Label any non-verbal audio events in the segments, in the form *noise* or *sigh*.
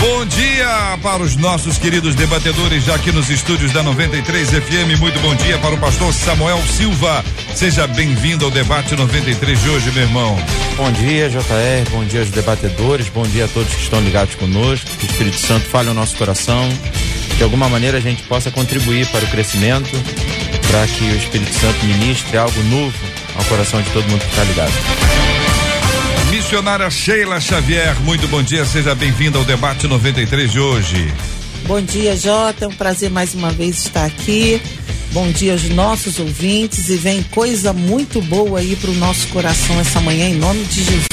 Bom dia para os nossos queridos debatedores já aqui nos estúdios da 93 FM. Muito bom dia para o pastor Samuel Silva. Seja bem-vindo ao debate 93 de hoje, meu irmão. Bom dia, JR. Bom dia aos debatedores. Bom dia a todos que estão ligados conosco. Que o Espírito Santo fale ao nosso coração. De alguma maneira a gente possa contribuir para o crescimento, para que o Espírito Santo ministre algo novo ao coração de todo mundo que está ligado. Missionária Sheila Xavier, muito bom dia, seja bem-vinda ao debate 93 de hoje. Bom dia, Jota, é um prazer mais uma vez estar aqui. Bom dia aos nossos ouvintes e vem coisa muito boa aí para o nosso coração essa manhã, em nome de Jesus.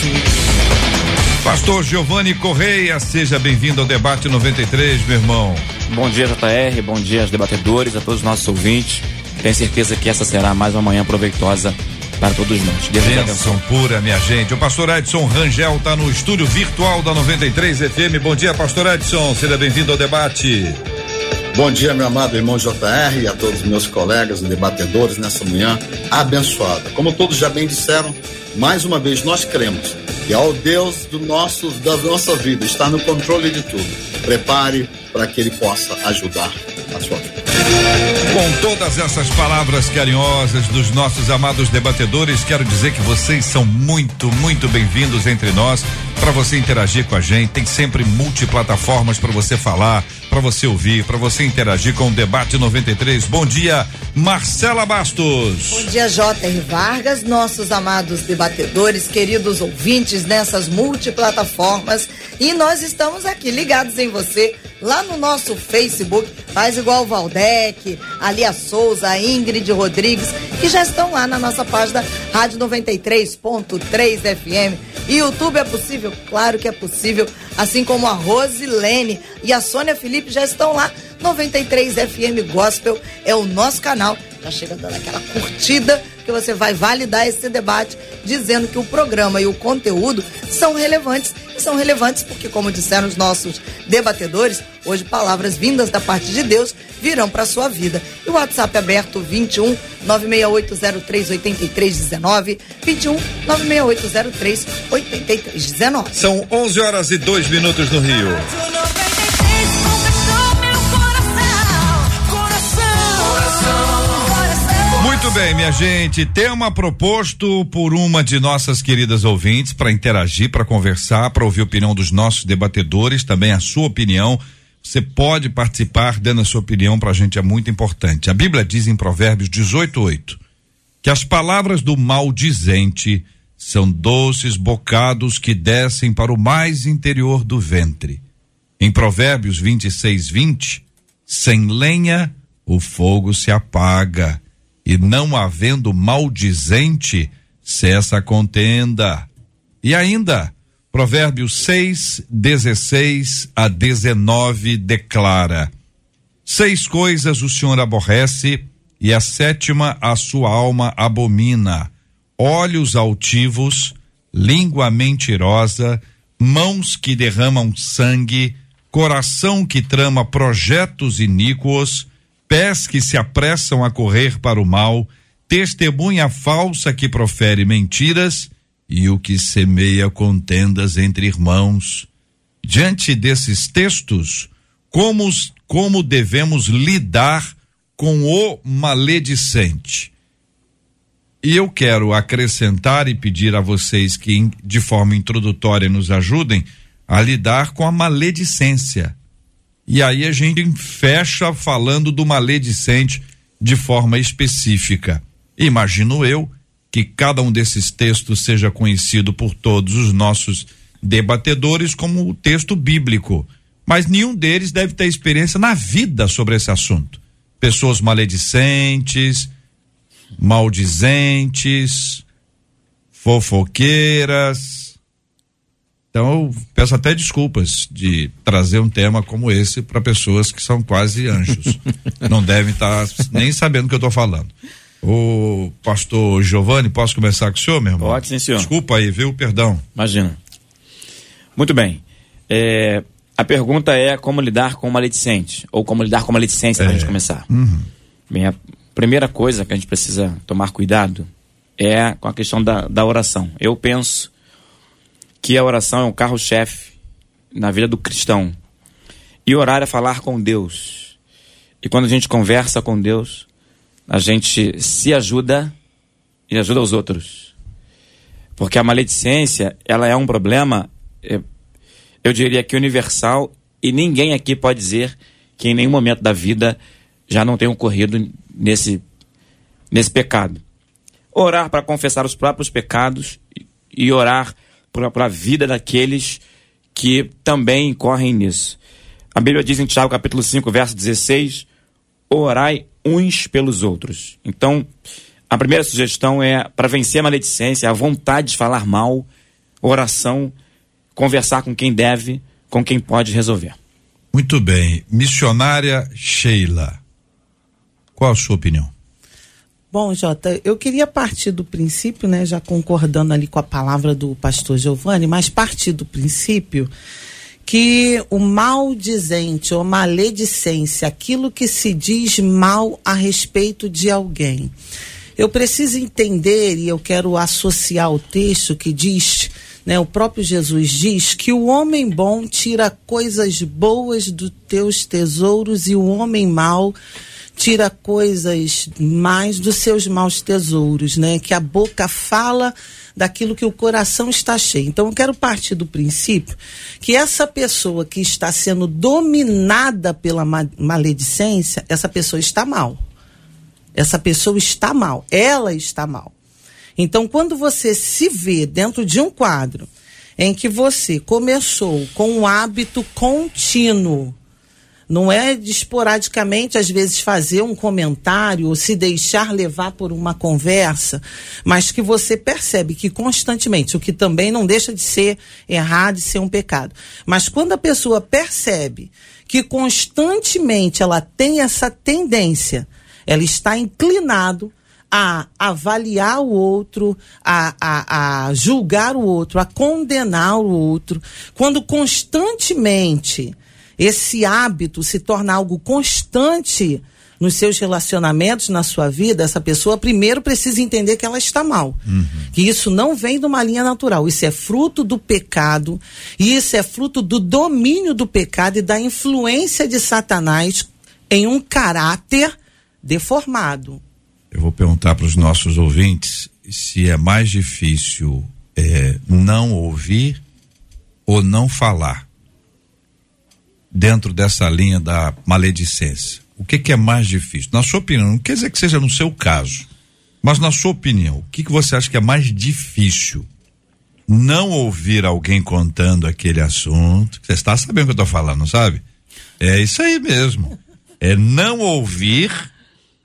Pastor Giovanni Correia, seja bem-vindo ao debate 93, meu irmão. Bom dia, JR, bom dia aos debatedores, a todos os nossos ouvintes. Tenho certeza que essa será mais uma manhã proveitosa para todos nós. Deus Bênção pura, minha gente. O pastor Edson Rangel está no estúdio virtual da 93 FM. Bom dia, pastor Edson. Seja bem-vindo ao debate. Bom dia, meu amado irmão JR e a todos os meus colegas e debatedores nessa manhã abençoada. Como todos já bem disseram, mais uma vez nós cremos que ao Deus do nosso, da nossa vida está no controle de tudo. Prepare para que Ele possa ajudar a sua vida. Com todas essas palavras carinhosas dos nossos amados debatedores, quero dizer que vocês são muito, muito bem-vindos entre nós. Para você interagir com a gente, tem sempre multiplataformas para você falar, para você ouvir, para você interagir com o Debate 93. Bom dia, Marcela Bastos. Bom dia, J.R. Vargas, nossos amados debatedores, queridos ouvintes nessas multiplataformas. E nós estamos aqui ligados em você lá no nosso Facebook. Faz igual o Valdec, a Lia Souza, a Ingrid Rodrigues, que já estão lá na nossa página Rádio 93.3 FM. E YouTube é possível? Claro que é possível. Assim como a Rosilene e a Sônia Felipe já estão lá. 93 FM Gospel é o nosso canal. Já chega dando aquela curtida que você vai validar esse debate dizendo que o programa e o conteúdo são relevantes. E são relevantes porque, como disseram os nossos debatedores, hoje palavras vindas da parte de Deus virão para sua vida. E o WhatsApp aberto 21 96803 8319 21 96803 8319. São 11 horas e 2 minutos no Rio. Muito bem, minha gente. Tema proposto por uma de nossas queridas ouvintes para interagir, para conversar, para ouvir a opinião dos nossos debatedores, também a sua opinião. Você pode participar dando a sua opinião para a gente, é muito importante. A Bíblia diz em Provérbios 18:8 que as palavras do maldizente são doces bocados que descem para o mais interior do ventre. Em Provérbios 26, 20, sem lenha o fogo se apaga, e não havendo maldizente, cessa a contenda. E ainda, Provérbios 6, 16 a 19 declara: Seis coisas o Senhor aborrece, e a sétima a sua alma abomina: olhos altivos, língua mentirosa, mãos que derramam sangue, coração que trama projetos iníquos, pés que se apressam a correr para o mal, testemunha falsa que profere mentiras e o que semeia contendas entre irmãos. Diante desses textos, como, como devemos lidar com o maledicente? E eu quero acrescentar e pedir a vocês que, de forma introdutória, nos ajudem a lidar com a maledicência. E aí a gente fecha falando do maledicente de forma específica. Imagino eu que cada um desses textos seja conhecido por todos os nossos debatedores como o texto bíblico, mas nenhum deles deve ter experiência na vida sobre esse assunto. Pessoas maledicentes, maldizentes, fofoqueiras. Então eu peço até desculpas de trazer um tema como esse para pessoas que são quase anjos. *laughs* Não devem estar tá nem sabendo o que eu estou falando. O pastor Giovanni, posso começar com o senhor, meu irmão? Pode, sim, senhor. Desculpa aí, viu? Perdão. Imagina. Muito bem. É, a pergunta é como lidar com maledicente, ou como lidar com maledicência, é. para a gente começar. Uhum. Bem, a primeira coisa que a gente precisa tomar cuidado é com a questão da, da oração. Eu penso que a oração é um carro-chefe na vida do cristão. E orar é falar com Deus. E quando a gente conversa com Deus, a gente se ajuda e ajuda os outros. Porque a maledicência, ela é um problema, é, eu diria que universal, e ninguém aqui pode dizer que em nenhum momento da vida já não tem ocorrido nesse, nesse pecado. Orar para confessar os próprios pecados e orar para a vida daqueles que também incorrem nisso. A Bíblia diz em Tiago capítulo 5, verso 16: Orai uns pelos outros. Então, a primeira sugestão é para vencer a maledicência, a vontade de falar mal, oração, conversar com quem deve, com quem pode resolver. Muito bem. Missionária Sheila, qual a sua opinião? Bom, Jota, eu queria partir do princípio, né, já concordando ali com a palavra do pastor Giovanni, mas partir do princípio que o maldizente ou maledicência, aquilo que se diz mal a respeito de alguém. Eu preciso entender, e eu quero associar o texto que diz, né, o próprio Jesus diz, que o homem bom tira coisas boas dos teus tesouros e o homem mau tira coisas mais dos seus maus tesouros, né? Que a boca fala daquilo que o coração está cheio. Então eu quero partir do princípio que essa pessoa que está sendo dominada pela maledicência, essa pessoa está mal. Essa pessoa está mal, ela está mal. Então quando você se vê dentro de um quadro em que você começou com um hábito contínuo não é de esporadicamente, às vezes, fazer um comentário ou se deixar levar por uma conversa, mas que você percebe que constantemente, o que também não deixa de ser errado e ser um pecado. Mas quando a pessoa percebe que constantemente ela tem essa tendência, ela está inclinado a avaliar o outro, a, a, a julgar o outro, a condenar o outro, quando constantemente esse hábito se torna algo constante nos seus relacionamentos, na sua vida, essa pessoa primeiro precisa entender que ela está mal. Uhum. Que isso não vem de uma linha natural. Isso é fruto do pecado, e isso é fruto do domínio do pecado e da influência de Satanás em um caráter deformado. Eu vou perguntar para os nossos ouvintes se é mais difícil é, não ouvir ou não falar dentro dessa linha da maledicência? O que, que é mais difícil? Na sua opinião, não quer dizer que seja no seu caso, mas na sua opinião, o que, que você acha que é mais difícil? Não ouvir alguém contando aquele assunto. Você está sabendo o que eu estou falando, sabe? É isso aí mesmo. É não ouvir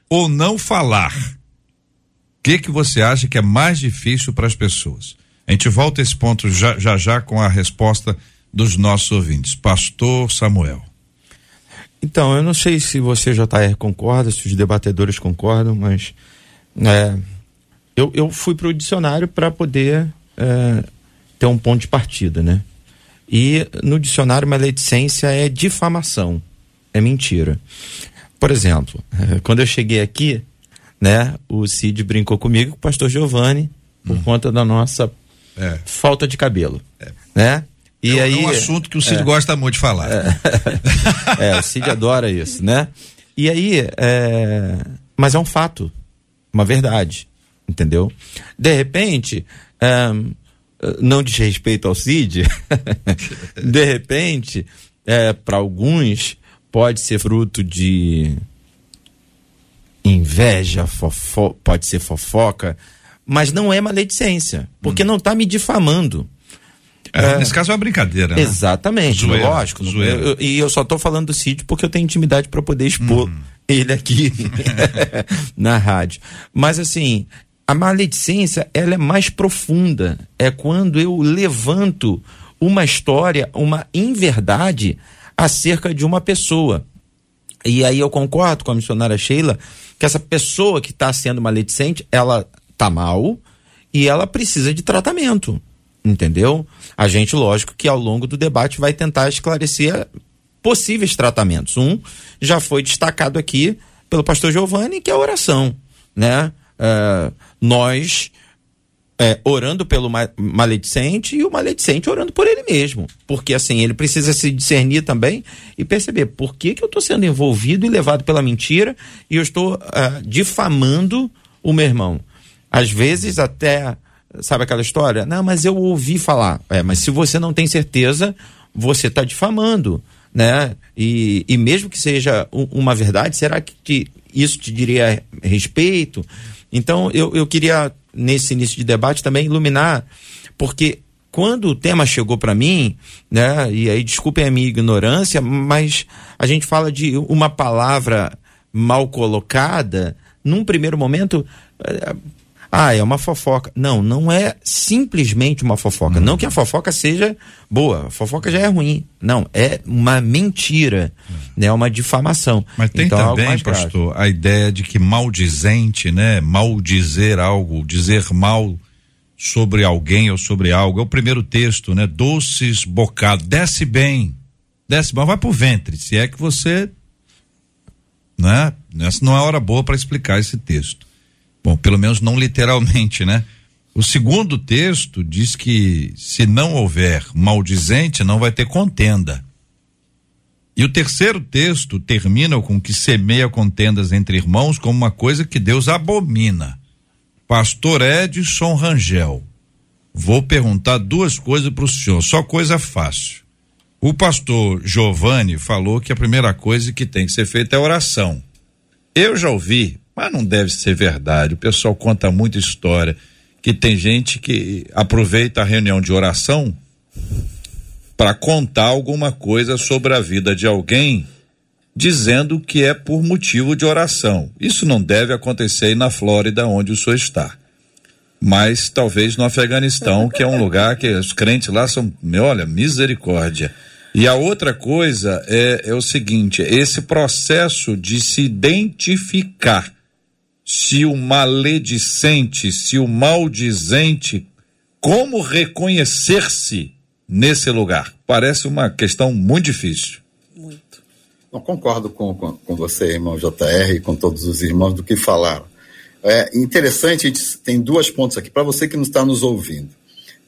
ou não falar. O que que você acha que é mais difícil para as pessoas? A gente volta a esse ponto já já, já com a resposta dos nossos ouvintes. Pastor Samuel. Então, eu não sei se você, JR, concorda, se os debatedores concordam, mas é, eu, eu fui para o dicionário para poder é, ter um ponto de partida, né? E no dicionário, maledicência é difamação, é mentira. Por exemplo, quando eu cheguei aqui, né, o Cid brincou comigo com o pastor Giovanni por hum. conta da nossa é. falta de cabelo, é. né? E é, aí, é um assunto que o Cid é, gosta muito de falar. É, é, o Cid adora isso, né? E aí, é, mas é um fato, uma verdade, entendeu? De repente, é, não diz respeito ao Cid, *laughs* de repente, para alguns, pode ser fruto de inveja, fofo, pode ser fofoca, mas não é maledicência, porque hum. não está me difamando. É, é, nesse caso é uma brincadeira, né? Exatamente, zoeira, lógico. Zoeira. Eu, eu, e eu só estou falando do sítio porque eu tenho intimidade para poder expor hum. ele aqui *laughs* *laughs* na rádio. Mas assim, a maledicência ela é mais profunda. É quando eu levanto uma história, uma inverdade acerca de uma pessoa. E aí eu concordo com a missionária Sheila que essa pessoa que está sendo maledicente, ela tá mal e ela precisa de tratamento. Entendeu? A gente, lógico, que ao longo do debate vai tentar esclarecer possíveis tratamentos. Um já foi destacado aqui pelo pastor Giovanni, que é a oração, né? Uh, nós é, orando pelo maledicente e o maledicente orando por ele mesmo. Porque assim, ele precisa se discernir também e perceber por que, que eu estou sendo envolvido e levado pela mentira e eu estou uh, difamando o meu irmão. Às vezes até, sabe aquela história? Não, mas eu ouvi falar. É, mas se você não tem certeza, você está difamando. Né? E, e mesmo que seja um, uma verdade, será que te, isso te diria respeito? Então eu, eu queria nesse início de debate também iluminar, porque quando o tema chegou para mim, né, e aí desculpem a minha ignorância, mas a gente fala de uma palavra mal colocada, num primeiro momento, eh, ah, é uma fofoca. Não, não é simplesmente uma fofoca. Não que a fofoca seja boa, a fofoca já é ruim. Não, é uma mentira, né? É uma difamação. Mas tem então, é também, pastor, a ideia de que maldizente, né? Maldizer algo, dizer mal sobre alguém ou sobre algo. É o primeiro texto, né? Doces bocados, desce bem, desce bem, vai pro ventre, se é que você, né? Essa não é hora boa para explicar esse texto. Bom, pelo menos não literalmente, né? O segundo texto diz que se não houver maldizente, não vai ter contenda. E o terceiro texto termina com que semeia contendas entre irmãos como uma coisa que Deus abomina. Pastor Edson Rangel, vou perguntar duas coisas para o senhor, só coisa fácil. O pastor Giovanni falou que a primeira coisa que tem que ser feita é oração. Eu já ouvi mas não deve ser verdade. O pessoal conta muita história que tem gente que aproveita a reunião de oração para contar alguma coisa sobre a vida de alguém, dizendo que é por motivo de oração. Isso não deve acontecer aí na Flórida, onde o senhor está. Mas talvez no Afeganistão, que é um lugar que os crentes lá são, olha, misericórdia. E a outra coisa é, é o seguinte: esse processo de se identificar se o maledicente, se o maldizente, como reconhecer-se nesse lugar? Parece uma questão muito difícil. Muito. Eu concordo com, com, com você, irmão JR, e com todos os irmãos do que falaram. É interessante, a gente tem duas pontos aqui para você que não está nos ouvindo.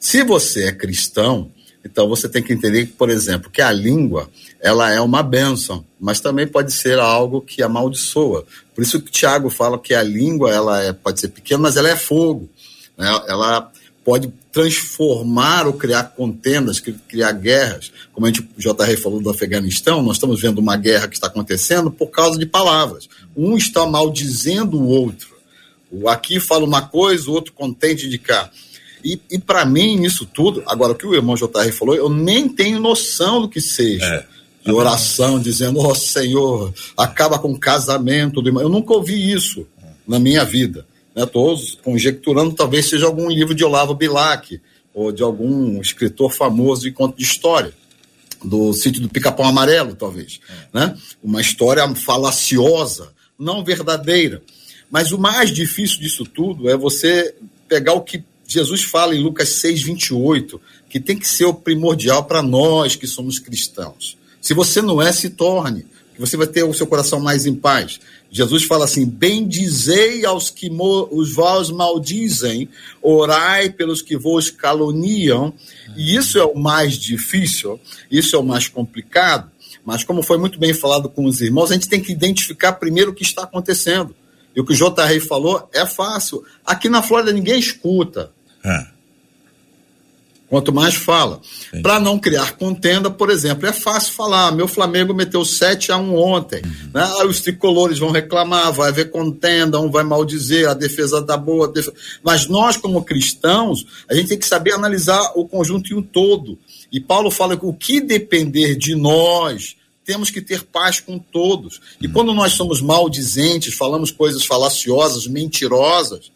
Se você é cristão, então você tem que entender, por exemplo, que a língua ela é uma bênção, mas também pode ser algo que amaldiçoa. Por isso que o Tiago fala que a língua ela é, pode ser pequena, mas ela é fogo. Né? Ela pode transformar ou criar contendas, criar guerras. Como a gente, o JR falou do Afeganistão, nós estamos vendo uma guerra que está acontecendo por causa de palavras. Um está maldizendo o outro. O aqui fala uma coisa, o outro contente de cá. E, e para mim, isso tudo, agora o que o irmão JR falou, eu nem tenho noção do que seja. É. De oração, dizendo, ó oh, Senhor, acaba com o casamento do irmão. Eu nunca ouvi isso na minha vida. Estou né? conjecturando, talvez seja algum livro de Olavo Bilac, ou de algum escritor famoso de conto de história do sítio do Pica-Pau Amarelo, talvez. É. Né? Uma história falaciosa, não verdadeira. Mas o mais difícil disso tudo é você pegar o que Jesus fala em Lucas 6, 28, que tem que ser o primordial para nós que somos cristãos. Se você não é, se torne, que você vai ter o seu coração mais em paz. Jesus fala assim: bendizei aos que os vós maldizem, orai pelos que vos caluniam. E isso é o mais difícil, isso é o mais complicado. Mas, como foi muito bem falado com os irmãos, a gente tem que identificar primeiro o que está acontecendo. E o que o JR falou é fácil. Aqui na Flórida ninguém escuta. É. quanto mais fala. Para não criar contenda, por exemplo, é fácil falar, meu Flamengo meteu 7 a 1 ontem. Uhum. Né? Aí os tricolores vão reclamar, vai haver contenda, um vai maldizer, a defesa da tá boa. Defesa... Mas nós, como cristãos, a gente tem que saber analisar o conjunto em um todo. E Paulo fala que o que depender de nós, temos que ter paz com todos. E quando nós somos maldizentes, falamos coisas falaciosas, mentirosas,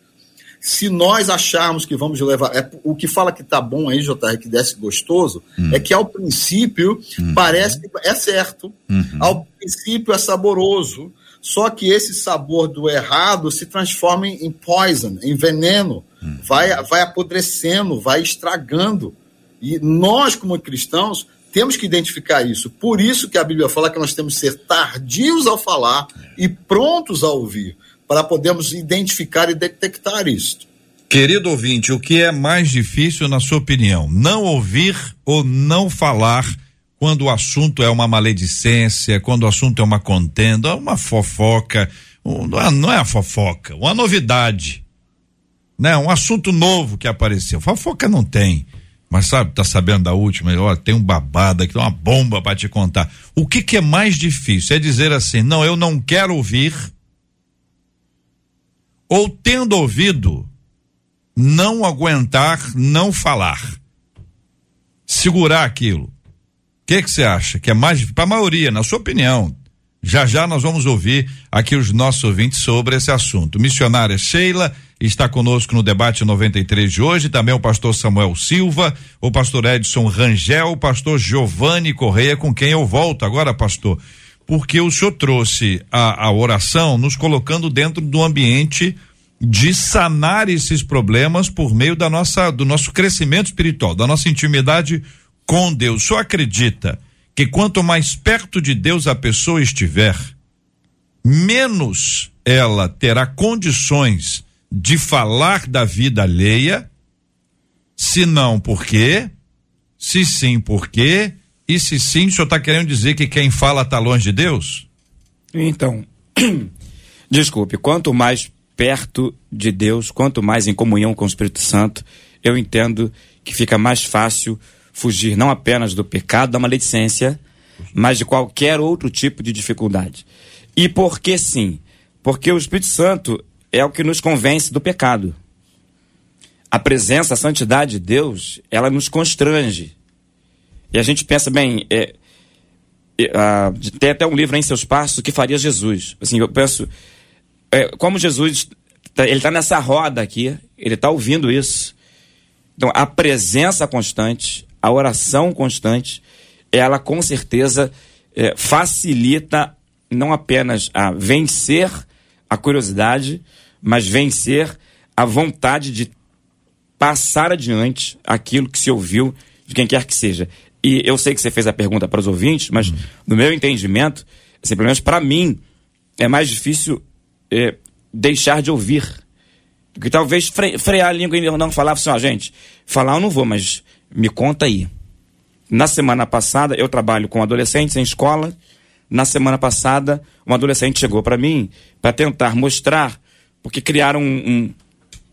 se nós acharmos que vamos levar. É, o que fala que tá bom aí, JR, que desce gostoso, hum. é que ao princípio hum. parece que é certo. Uhum. Ao princípio é saboroso. Só que esse sabor do errado se transforma em poison, em veneno. Hum. Vai, vai apodrecendo, vai estragando. E nós, como cristãos, temos que identificar isso. Por isso que a Bíblia fala que nós temos que ser tardios ao falar e prontos a ouvir, para podermos identificar e detectar isso. Querido ouvinte, o que é mais difícil, na sua opinião? Não ouvir ou não falar quando o assunto é uma maledicência, quando o assunto é uma contenda, uma fofoca, não é, não é a fofoca, uma novidade, né? Um assunto novo que apareceu. Fofoca não tem. Mas sabe, tá sabendo da última? Ó, tem um babado aqui, uma bomba para te contar. O que que é mais difícil? É dizer assim, não, eu não quero ouvir. Ou tendo ouvido, não aguentar, não falar. Segurar aquilo. O que que você acha? Que é mais para a maioria, na sua opinião. Já já nós vamos ouvir aqui os nossos ouvintes sobre esse assunto. Missionária Sheila está conosco no debate 93 de hoje, também o pastor Samuel Silva, o pastor Edson Rangel, o pastor Giovanni Correia, com quem eu volto agora, pastor, porque o senhor trouxe a, a oração nos colocando dentro do ambiente de sanar esses problemas por meio da nossa do nosso crescimento espiritual, da nossa intimidade com Deus. Senhor acredita que quanto mais perto de Deus a pessoa estiver, menos ela terá condições de falar da vida alheia, se não, por quê? Se sim, por quê? E se sim, o senhor está querendo dizer que quem fala está longe de Deus? Então, *clears throat* desculpe, quanto mais perto de Deus, quanto mais em comunhão com o Espírito Santo, eu entendo que fica mais fácil fugir não apenas do pecado, da maledicência, mas de qualquer outro tipo de dificuldade. E por que sim? Porque o Espírito Santo, é o que nos convence do pecado. A presença, a santidade de Deus, ela nos constrange. E a gente pensa, bem, é, é, tem até um livro em seus passos que faria Jesus. Assim, eu penso, é, como Jesus, tá, ele está nessa roda aqui, ele está ouvindo isso. Então, a presença constante, a oração constante, ela com certeza é, facilita não apenas a vencer a curiosidade, mas vencer a vontade de passar adiante aquilo que se ouviu de quem quer que seja. E eu sei que você fez a pergunta para os ouvintes, mas uhum. no meu entendimento, assim, pelo menos para mim, é mais difícil é, deixar de ouvir. Porque talvez fre frear a língua e não falar assim, ó, gente, falar eu não vou, mas me conta aí. Na semana passada, eu trabalho com adolescentes em escola, na semana passada, um adolescente chegou para mim para tentar mostrar, porque criaram um.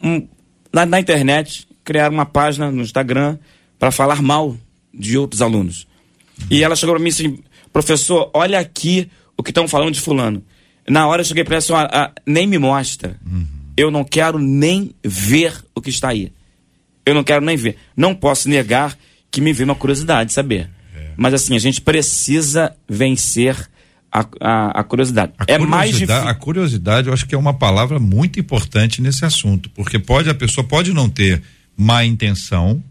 um, um na, na, internet, criaram uma página no Instagram para falar mal de outros alunos. E ela chegou para mim assim: professor, olha aqui o que estão falando de Fulano. Na hora eu cheguei para ela assim: ah, ah, nem me mostra. Uhum. Eu não quero nem ver o que está aí. Eu não quero nem ver. Não posso negar que me veio uma curiosidade saber. Mas assim, a gente precisa vencer a, a, a curiosidade. A é curiosidade, mais difícil. A curiosidade, eu acho que é uma palavra muito importante nesse assunto, porque pode a pessoa pode não ter má intenção,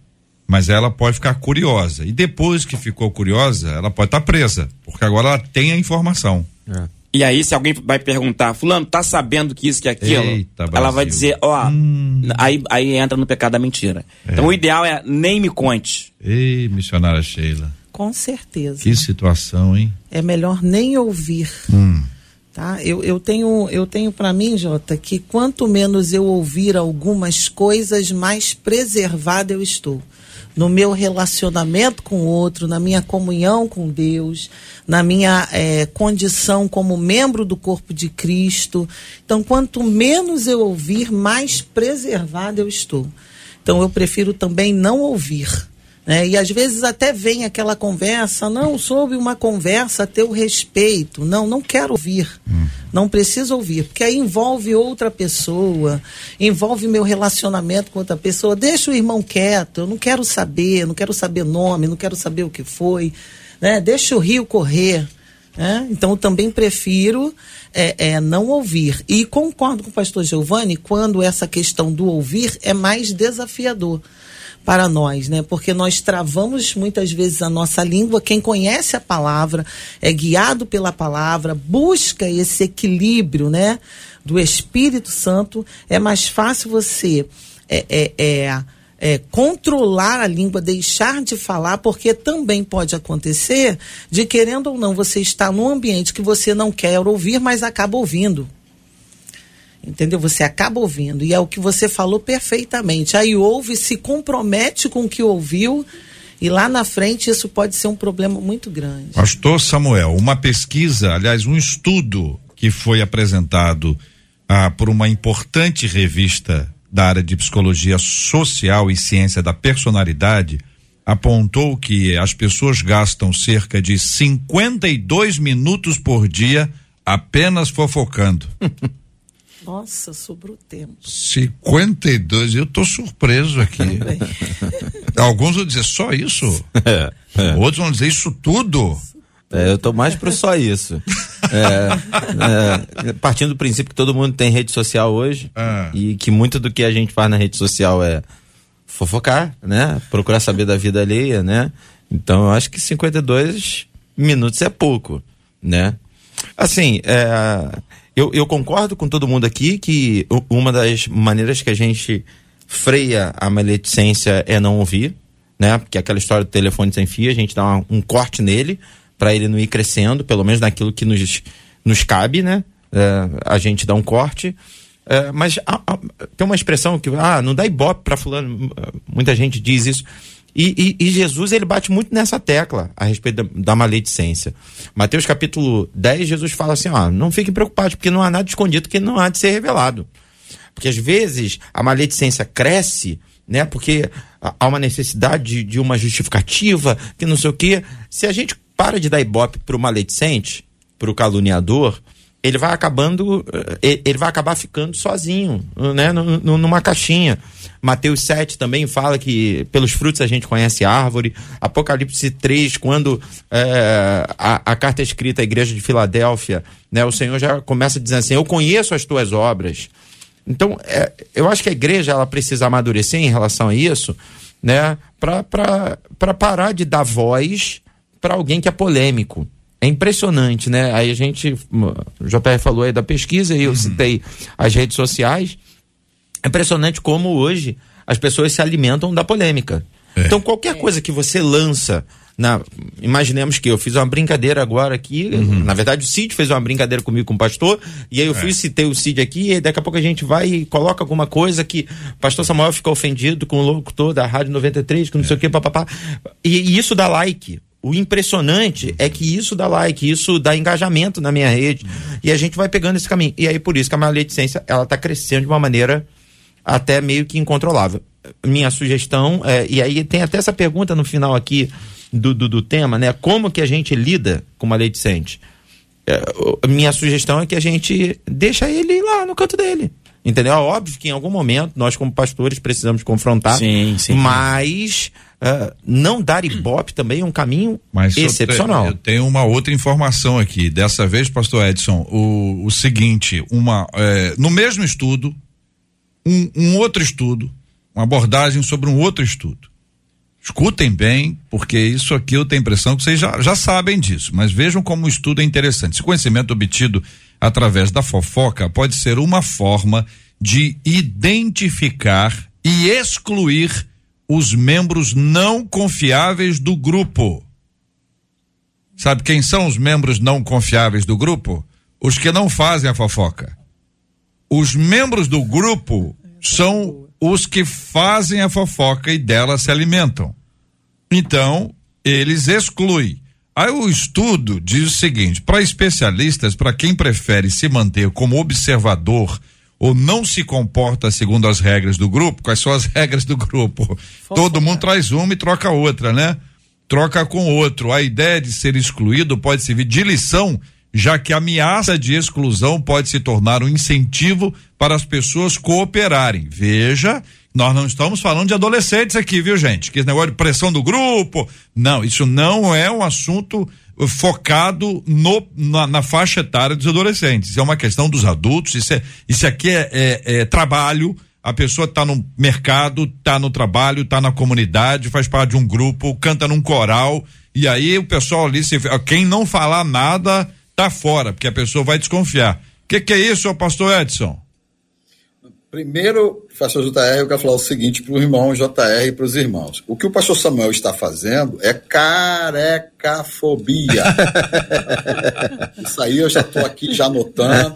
mas ela pode ficar curiosa. E depois que ficou curiosa, ela pode estar tá presa, porque agora ela tem a informação. É. E aí, se alguém vai perguntar, fulano, tá sabendo que isso, que aquilo? Eita, ela vai dizer, ó, hum. aí, aí entra no pecado da mentira. É. Então o ideal é nem me conte. Ei, missionária Sheila. Com certeza. Que situação, hein? É melhor nem ouvir. Hum. Tá? Eu, eu tenho, eu tenho para mim, Jota, que quanto menos eu ouvir algumas coisas, mais preservada eu estou. No meu relacionamento com o outro, na minha comunhão com Deus, na minha é, condição como membro do corpo de Cristo. Então, quanto menos eu ouvir, mais preservada eu estou. Então, eu prefiro também não ouvir Né? E às vezes até vem aquela conversa, não, soube uma conversa ter o respeito. Não, não quero ouvir. Hum. Não preciso ouvir, porque aí envolve outra pessoa, envolve meu relacionamento com outra pessoa. Deixa o irmão quieto, eu não quero saber, não quero saber nome, não quero saber o que foi. Né? Deixa o rio correr. Né? Então eu também prefiro é, é, não ouvir. E concordo com o pastor Giovanni quando essa questão do ouvir é mais desafiador para nós, né? Porque nós travamos muitas vezes a nossa língua. Quem conhece a palavra é guiado pela palavra, busca esse equilíbrio, né? Do Espírito Santo. É mais fácil você é, é, é, é, controlar a língua, deixar de falar, porque também pode acontecer de querendo ou não você estar num ambiente que você não quer ouvir, mas acaba ouvindo. Entendeu? Você acaba ouvindo. E é o que você falou perfeitamente. Aí ouve, se compromete com o que ouviu. E lá na frente isso pode ser um problema muito grande. Pastor Samuel, uma pesquisa, aliás, um estudo que foi apresentado ah, por uma importante revista da área de psicologia social e ciência da personalidade apontou que as pessoas gastam cerca de 52 minutos por dia apenas fofocando. *laughs* Nossa, sobrou tempo. 52, eu tô surpreso aqui. *laughs* Alguns vão dizer só isso? É, *laughs* é. Outros vão dizer isso tudo. É, eu tô mais pro só isso. É, é, partindo do princípio que todo mundo tem rede social hoje ah. e que muito do que a gente faz na rede social é fofocar, né? Procurar saber da vida alheia, né? Então eu acho que 52 minutos é pouco, né? Assim, é, eu, eu concordo com todo mundo aqui que uma das maneiras que a gente freia a maledicência é não ouvir, né? Porque aquela história do telefone sem fio, a gente dá uma, um corte nele para ele não ir crescendo, pelo menos naquilo que nos, nos cabe, né? É, a gente dá um corte. É, mas a, a, tem uma expressão que, ah, não dá ibope para fulano, muita gente diz isso. E, e, e, Jesus ele bate muito nessa tecla a respeito da, da, maledicência. Mateus capítulo 10, Jesus fala assim: ó, não fiquem preocupados, porque não há nada escondido que não há de ser revelado. Porque às vezes a maledicência cresce, né? Porque há uma necessidade de, de uma justificativa, que não sei o quê. Se a gente para de dar ibope pro maledicente, pro caluniador, ele vai acabando, eh, ele vai acabar ficando sozinho, né? Numa caixinha. Mateus 7 também fala que pelos frutos a gente conhece a árvore. Apocalipse 3, quando é, a, a, carta é escrita à igreja de Filadélfia, né, o Senhor já começa dizendo assim: Eu conheço as tuas obras. Então, é, eu acho que a igreja ela precisa amadurecer em relação a isso, né, para parar de dar voz para alguém que é polêmico. É impressionante, né? Aí a gente, o JR falou aí da pesquisa e eu uhum. citei as redes sociais. É impressionante como hoje as pessoas se alimentam da polêmica. É. Então, qualquer coisa que você lança. Na, imaginemos que eu fiz uma brincadeira agora aqui. Uhum. Na verdade, o Cid fez uma brincadeira comigo com o pastor. E aí eu fui é. citei o Cid aqui. E daqui a pouco a gente vai e coloca alguma coisa que o pastor Samuel fica ofendido com o locutor da Rádio 93, que não é. sei o que, papapá. E, e isso dá like. O impressionante é que isso dá like, isso dá engajamento na minha rede. E a gente vai pegando esse caminho. E aí, por isso que a maledicência, ela tá crescendo de uma maneira até meio que incontrolável. Minha sugestão, é, e aí tem até essa pergunta no final aqui do, do, do tema, né? Como que a gente lida com maledicente? É, minha sugestão é que a gente deixa ele lá no canto dele. Entendeu? É óbvio que em algum momento nós, como pastores, precisamos confrontar. Sim, sim. Mas uh, não dar ibope também é um caminho mas excepcional. Eu tenho uma outra informação aqui. Dessa vez, pastor Edson, o, o seguinte: uma, é, no mesmo estudo, um, um outro estudo, uma abordagem sobre um outro estudo. Escutem bem, porque isso aqui eu tenho a impressão que vocês já, já sabem disso, mas vejam como o estudo é interessante. Esse conhecimento obtido através da fofoca pode ser uma forma de identificar e excluir os membros não confiáveis do grupo. Sabe quem são os membros não confiáveis do grupo? Os que não fazem a fofoca. Os membros do grupo são os que fazem a fofoca e dela se alimentam. Então, eles excluem. Aí o estudo diz o seguinte: para especialistas, para quem prefere se manter como observador ou não se comporta segundo as regras do grupo, quais são as *laughs* regras do grupo? Todo mundo traz uma e troca outra, né? Troca com outro. A ideia de ser excluído pode servir de lição, já que a ameaça de exclusão pode se tornar um incentivo para as pessoas cooperarem. Veja, nós não estamos falando de adolescentes aqui, viu, gente? Que esse negócio de pressão do grupo. Não, isso não é um assunto focado no, na, na, faixa etária dos adolescentes. Isso é uma questão dos adultos. Isso, é, isso aqui é, é, é trabalho. A pessoa está no mercado, está no trabalho, está na comunidade, faz parte de um grupo, canta num coral. E aí o pessoal ali, se, quem não falar nada, tá fora, porque a pessoa vai desconfiar. O que, que é isso, pastor Edson? Primeiro, pastor JR, eu quero falar o seguinte para o irmão JR e para os irmãos. O que o pastor Samuel está fazendo é carecafobia. *laughs* Isso aí eu já estou aqui já anotando.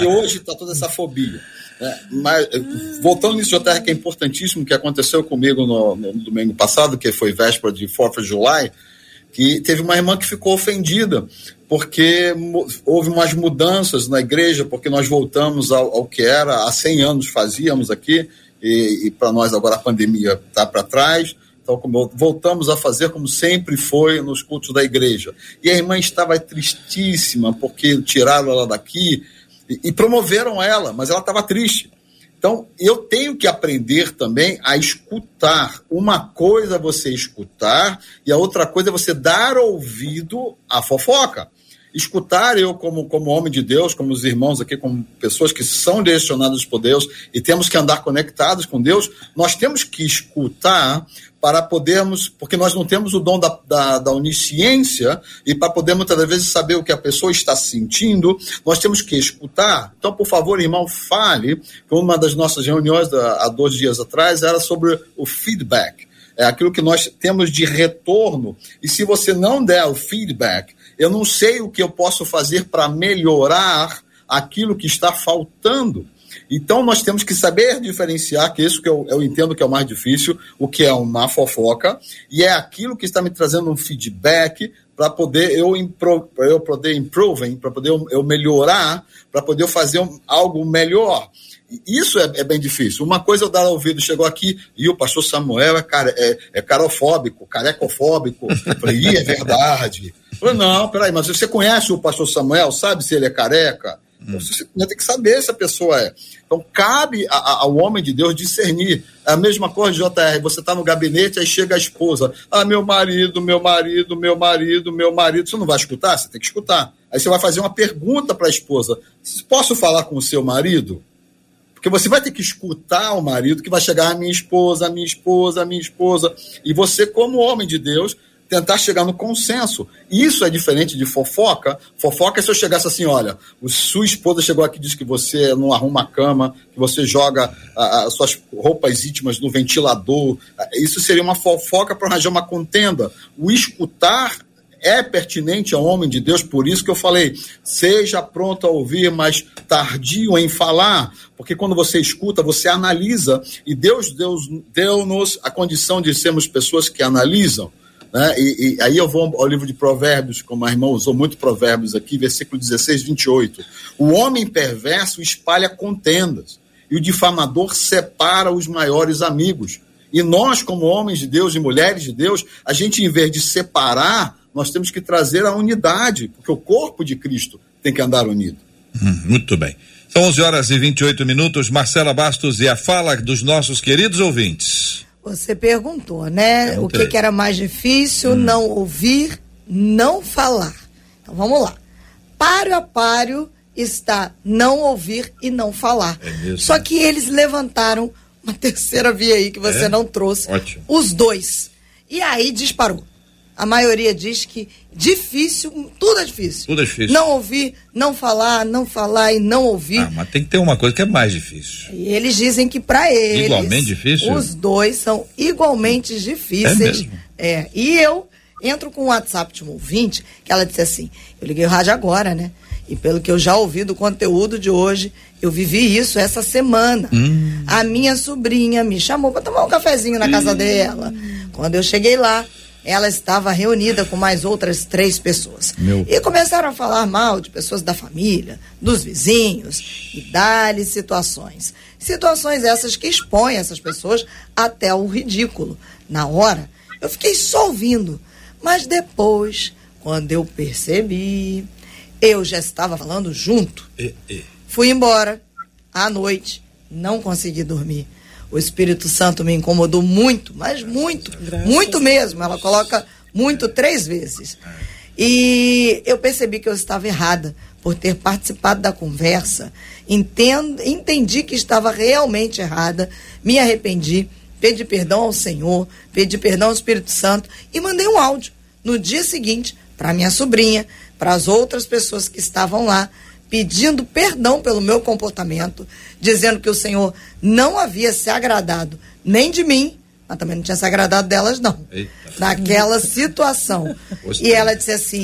E hoje está toda essa fobia. É, mas, voltando nisso, JR, que é importantíssimo, que aconteceu comigo no, no domingo passado, que foi véspera de 4 de July, que teve uma irmã que ficou ofendida porque houve umas mudanças na igreja, porque nós voltamos ao, ao que era há 100 anos fazíamos aqui, e, e para nós agora a pandemia está para trás. Então, como voltamos a fazer como sempre foi nos cultos da igreja. E a irmã estava tristíssima porque tiraram ela daqui e, e promoveram ela, mas ela estava triste. Então, eu tenho que aprender também a escutar. Uma coisa é você escutar e a outra coisa é você dar ouvido à fofoca. Escutar eu, como, como homem de Deus, como os irmãos aqui, como pessoas que são direcionadas por Deus e temos que andar conectados com Deus, nós temos que escutar para podermos, porque nós não temos o dom da, da, da onisciência, e para poder muitas vezes saber o que a pessoa está sentindo, nós temos que escutar. Então, por favor, irmão, fale, que uma das nossas reuniões há dois dias atrás era sobre o feedback. É aquilo que nós temos de retorno. E se você não der o feedback, eu não sei o que eu posso fazer para melhorar aquilo que está faltando. Então nós temos que saber diferenciar, que isso que eu, eu entendo que é o mais difícil, o que é uma fofoca, e é aquilo que está me trazendo um feedback para poder eu, impro, eu poder improving, para poder eu, melhorar, para poder eu fazer um, algo melhor. Isso é, é, bem difícil. Uma coisa eu dar ouvido, chegou aqui e o pastor Samuel é, cara, é, é carofóbico, carecofóbico. Eu falei, é verdade. Falei, não, peraí, mas você conhece o pastor Samuel, sabe se ele é careca? Hum. Você tem que saber se a pessoa é. Então, cabe a, a, ao homem de Deus discernir. É a mesma coisa, JR. Você está no gabinete, aí chega a esposa. Ah, meu marido, meu marido, meu marido, meu marido. Você não vai escutar? Você tem que escutar. Aí você vai fazer uma pergunta para a esposa: Posso falar com o seu marido? Porque você vai ter que escutar o marido que vai chegar a minha esposa, a minha esposa, a minha esposa. E você, como homem de Deus, tentar chegar no consenso. Isso é diferente de fofoca. Fofoca é se eu chegasse assim, olha, sua esposa chegou aqui e disse que você não arruma a cama, que você joga as suas roupas íntimas no ventilador. Isso seria uma fofoca para arranjar uma contenda. O escutar é pertinente ao homem de Deus, por isso que eu falei, seja pronto a ouvir, mas tardio em falar, porque quando você escuta, você analisa, e Deus, Deus deu-nos a condição de sermos pessoas que analisam. Né? E, e, aí eu vou ao livro de Provérbios, como a irmã usou muito Provérbios aqui, versículo 16, 28. O homem perverso espalha contendas, e o difamador separa os maiores amigos. E nós, como homens de Deus e mulheres de Deus, a gente, em vez de separar, nós temos que trazer a unidade, porque o corpo de Cristo tem que andar unido. Hum, muito bem. São 11 horas e 28 minutos. Marcela Bastos e a fala dos nossos queridos ouvintes. Você perguntou, né? O que, que, era mais difícil? Hum. Não ouvir, não falar. Então vamos lá. Páreo a páreo está não ouvir e não falar. É Só que eles levantaram uma *laughs* terceira via aí que você é? não trouxe. Ótimo. Os dois. E aí disparou. A maioria diz que difícil, tudo é difícil. Tudo é difícil. Não ouvir, não falar, não falar e não ouvir. Ah, mas tem que ter uma coisa que é mais difícil. E eles dizem que para eles. Igualmente difícil? Os dois são igualmente difíceis. É mesmo? É. E eu entro com o WhatsApp de um ouvinte, que ela disse assim: eu liguei o rádio agora, né? E pelo que eu já ouvi do conteúdo de hoje, eu vivi isso essa semana. Hum. A minha sobrinha me chamou para tomar um cafezinho na casa hum. dela. Quando eu cheguei lá, ela estava reunida com mais outras três pessoas. Meu. E começaram a falar mal de pessoas da família, dos vizinhos, e dar-lhe situações. Situações essas que expõem essas pessoas até o ridículo. Na hora, eu fiquei só ouvindo. Mas depois, quando eu percebi, eu já estava falando junto. Fui embora à noite, não consegui dormir. O Espírito Santo me incomodou muito, mas muito, muito mesmo. Ela coloca muito três vezes. E eu percebi que eu estava errada por ter participado da conversa. Entendo, entendi que estava realmente errada, me arrependi, pedi perdão ao Senhor, pedi perdão ao Espírito Santo e mandei um áudio no dia seguinte para minha sobrinha, para as outras pessoas que estavam lá, pedindo perdão pelo meu comportamento, dizendo que o Senhor não havia se agradado nem de mim, mas também não tinha se agradado delas, não. Eita. Naquela *laughs* situação. E ela disse assim.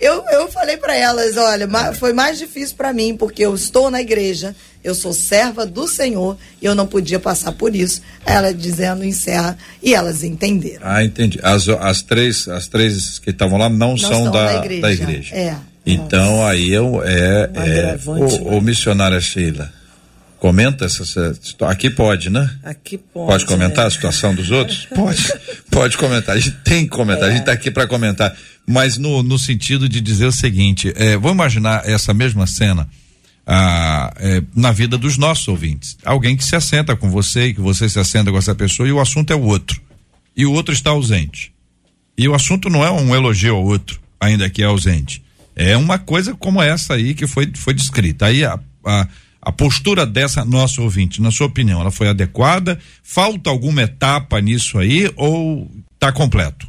Eu, eu falei para elas, olha, foi mais difícil para mim, porque eu estou na igreja, eu sou serva do Senhor, e eu não podia passar por isso. Ela dizendo, encerra, e elas entenderam. Ah, entendi. As, as três, as três que estavam lá não, são estão da, da da igreja. igreja. É. Então aí eu é, é o, o missionária Sheila. Comenta essa, essa situa- aqui pode, né? Aqui pode. Pode comentar né? a situação dos outros? *laughs* Pode. Pode comentar. A gente tem que comentar. A gente está aqui para comentar. Mas no, no sentido de dizer o seguinte: é, vou imaginar essa mesma cena ah, é, na vida dos nossos ouvintes. Alguém que se assenta com você e que você se assenta com essa pessoa e o assunto é o outro. E o outro está ausente. E o assunto não é um elogio ao outro, ainda que é ausente. É uma coisa como essa aí que foi, foi descrita. Aí a, a, a postura dessa nossa ouvinte, na sua opinião, ela foi adequada? Falta alguma etapa nisso aí ou está completo?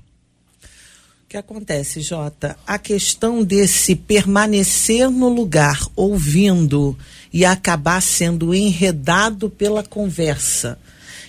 O que acontece, Jota? A questão desse permanecer no lugar, ouvindo e acabar sendo enredado pela conversa.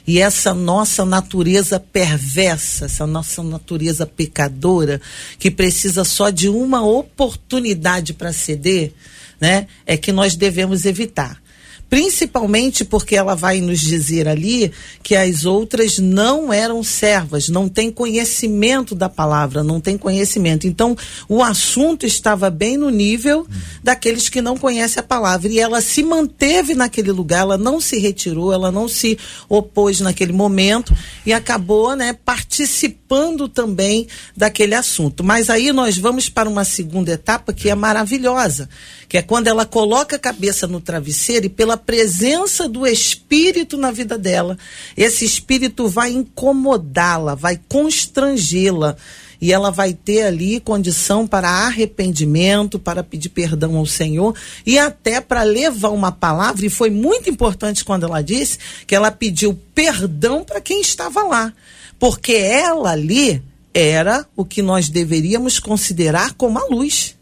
E essa nossa natureza perversa, essa nossa natureza pecadora, que precisa só de uma oportunidade para ceder, né? É que nós devemos evitar. Principalmente porque ela vai nos dizer ali que as outras não eram servas, não têm conhecimento da palavra, não têm conhecimento. Então, o assunto estava bem no nível daqueles que não conhecem a palavra. E ela se manteve naquele lugar, ela não se retirou, ela não se opôs naquele momento e acabou, né, participando também daquele assunto. Mas aí nós vamos para uma segunda etapa que é maravilhosa, que é quando ela coloca a cabeça no travesseiro e pela presença do espírito na vida dela, esse espírito vai incomodá-la, vai constrangê-la e ela vai ter ali condição para arrependimento, para pedir perdão ao Senhor e até para levar uma palavra. E foi muito importante quando ela disse que ela pediu perdão para quem estava lá, porque ela ali era o que nós deveríamos considerar como a luz.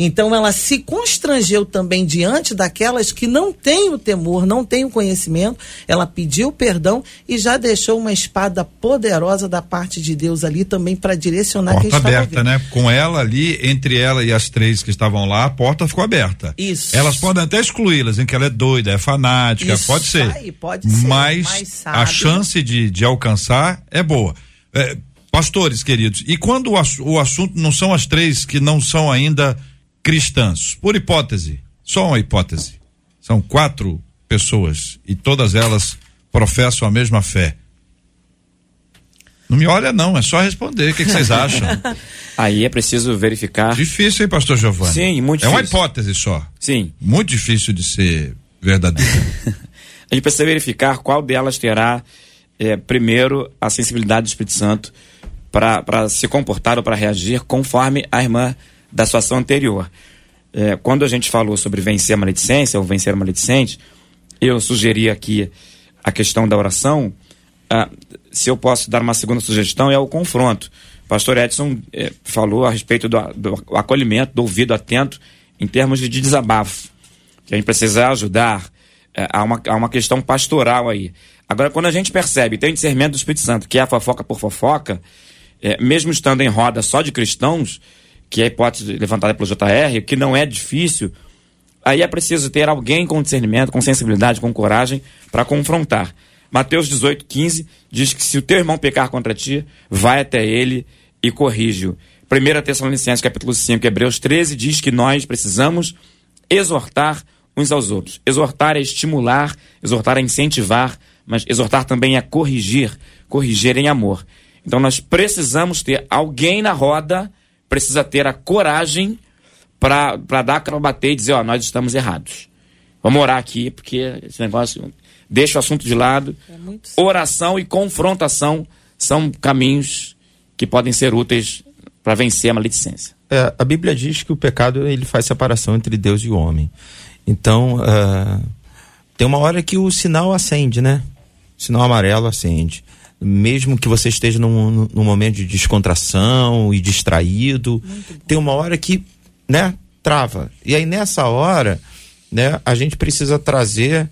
Então ela se constrangeu também diante daquelas que não têm o temor, não têm o conhecimento. Ela pediu perdão e já deixou uma espada poderosa da parte de Deus ali também para direcionar quem Porta estava aberta, né? Com ela ali, entre ela e as três que estavam lá, a porta ficou aberta. Isso. Elas podem até excluí-las, em que ela é doida, é fanática, Isso pode ser. aí, pode ser, Mas, mas a sabe- chance de, de alcançar é boa. É, pastores queridos, e quando o, o assunto não são as três que não são ainda cristãs, por hipótese, só uma hipótese, são quatro pessoas e todas elas professam a mesma fé. Não me olha não, é só responder, o que, que vocês acham? *laughs* Aí é preciso verificar. Difícil, hein, pastor Giovanni? Sim, muito É uma difícil. hipótese só. Sim. Muito difícil de ser verdadeiro. *laughs* A gente precisa verificar qual delas terá, eh, primeiro, a sensibilidade do Espírito Santo para se comportar ou para reagir conforme a irmã da situação anterior. Eh, quando a gente falou sobre vencer a maledicência ou vencer a maledicente, eu sugeri aqui a questão da oração. Ah, se eu posso dar uma segunda sugestão, é o confronto. O pastor Edson eh, falou a respeito do, do acolhimento, do ouvido atento, em termos de desabafo que a gente precisa ajudar é, uma, uma questão pastoral aí. Agora, quando a gente percebe, tem o discernimento do Espírito Santo, que é a fofoca por fofoca, é, mesmo estando em roda só de cristãos, que é a hipótese levantada pelo JR, que não é difícil, aí é preciso ter alguém com discernimento, com sensibilidade, com coragem para confrontar. Mateus 18, 15 diz que se o teu irmão pecar contra ti, vai até ele e corrige-o. 1 Tessalonicenses capítulo 5, Hebreus 13 diz que nós precisamos exortar uns aos outros. Exortar é estimular, exortar é incentivar, mas exortar também é corrigir, corrigir em amor. Então nós precisamos ter alguém na roda, precisa ter a coragem para dar para bater e dizer, ó, nós estamos errados. Vamos orar aqui, porque esse negócio deixa o assunto de lado. É Oração e confrontação são caminhos que podem ser úteis para vencer a maledicência. É, a Bíblia diz que o pecado ele faz separação entre Deus e o homem. Então, uh, tem uma hora que o sinal acende, né? O sinal amarelo acende. Mesmo que você esteja num, num momento de descontração e distraído, tem uma hora que, né, trava. E aí nessa hora, né, a gente precisa trazer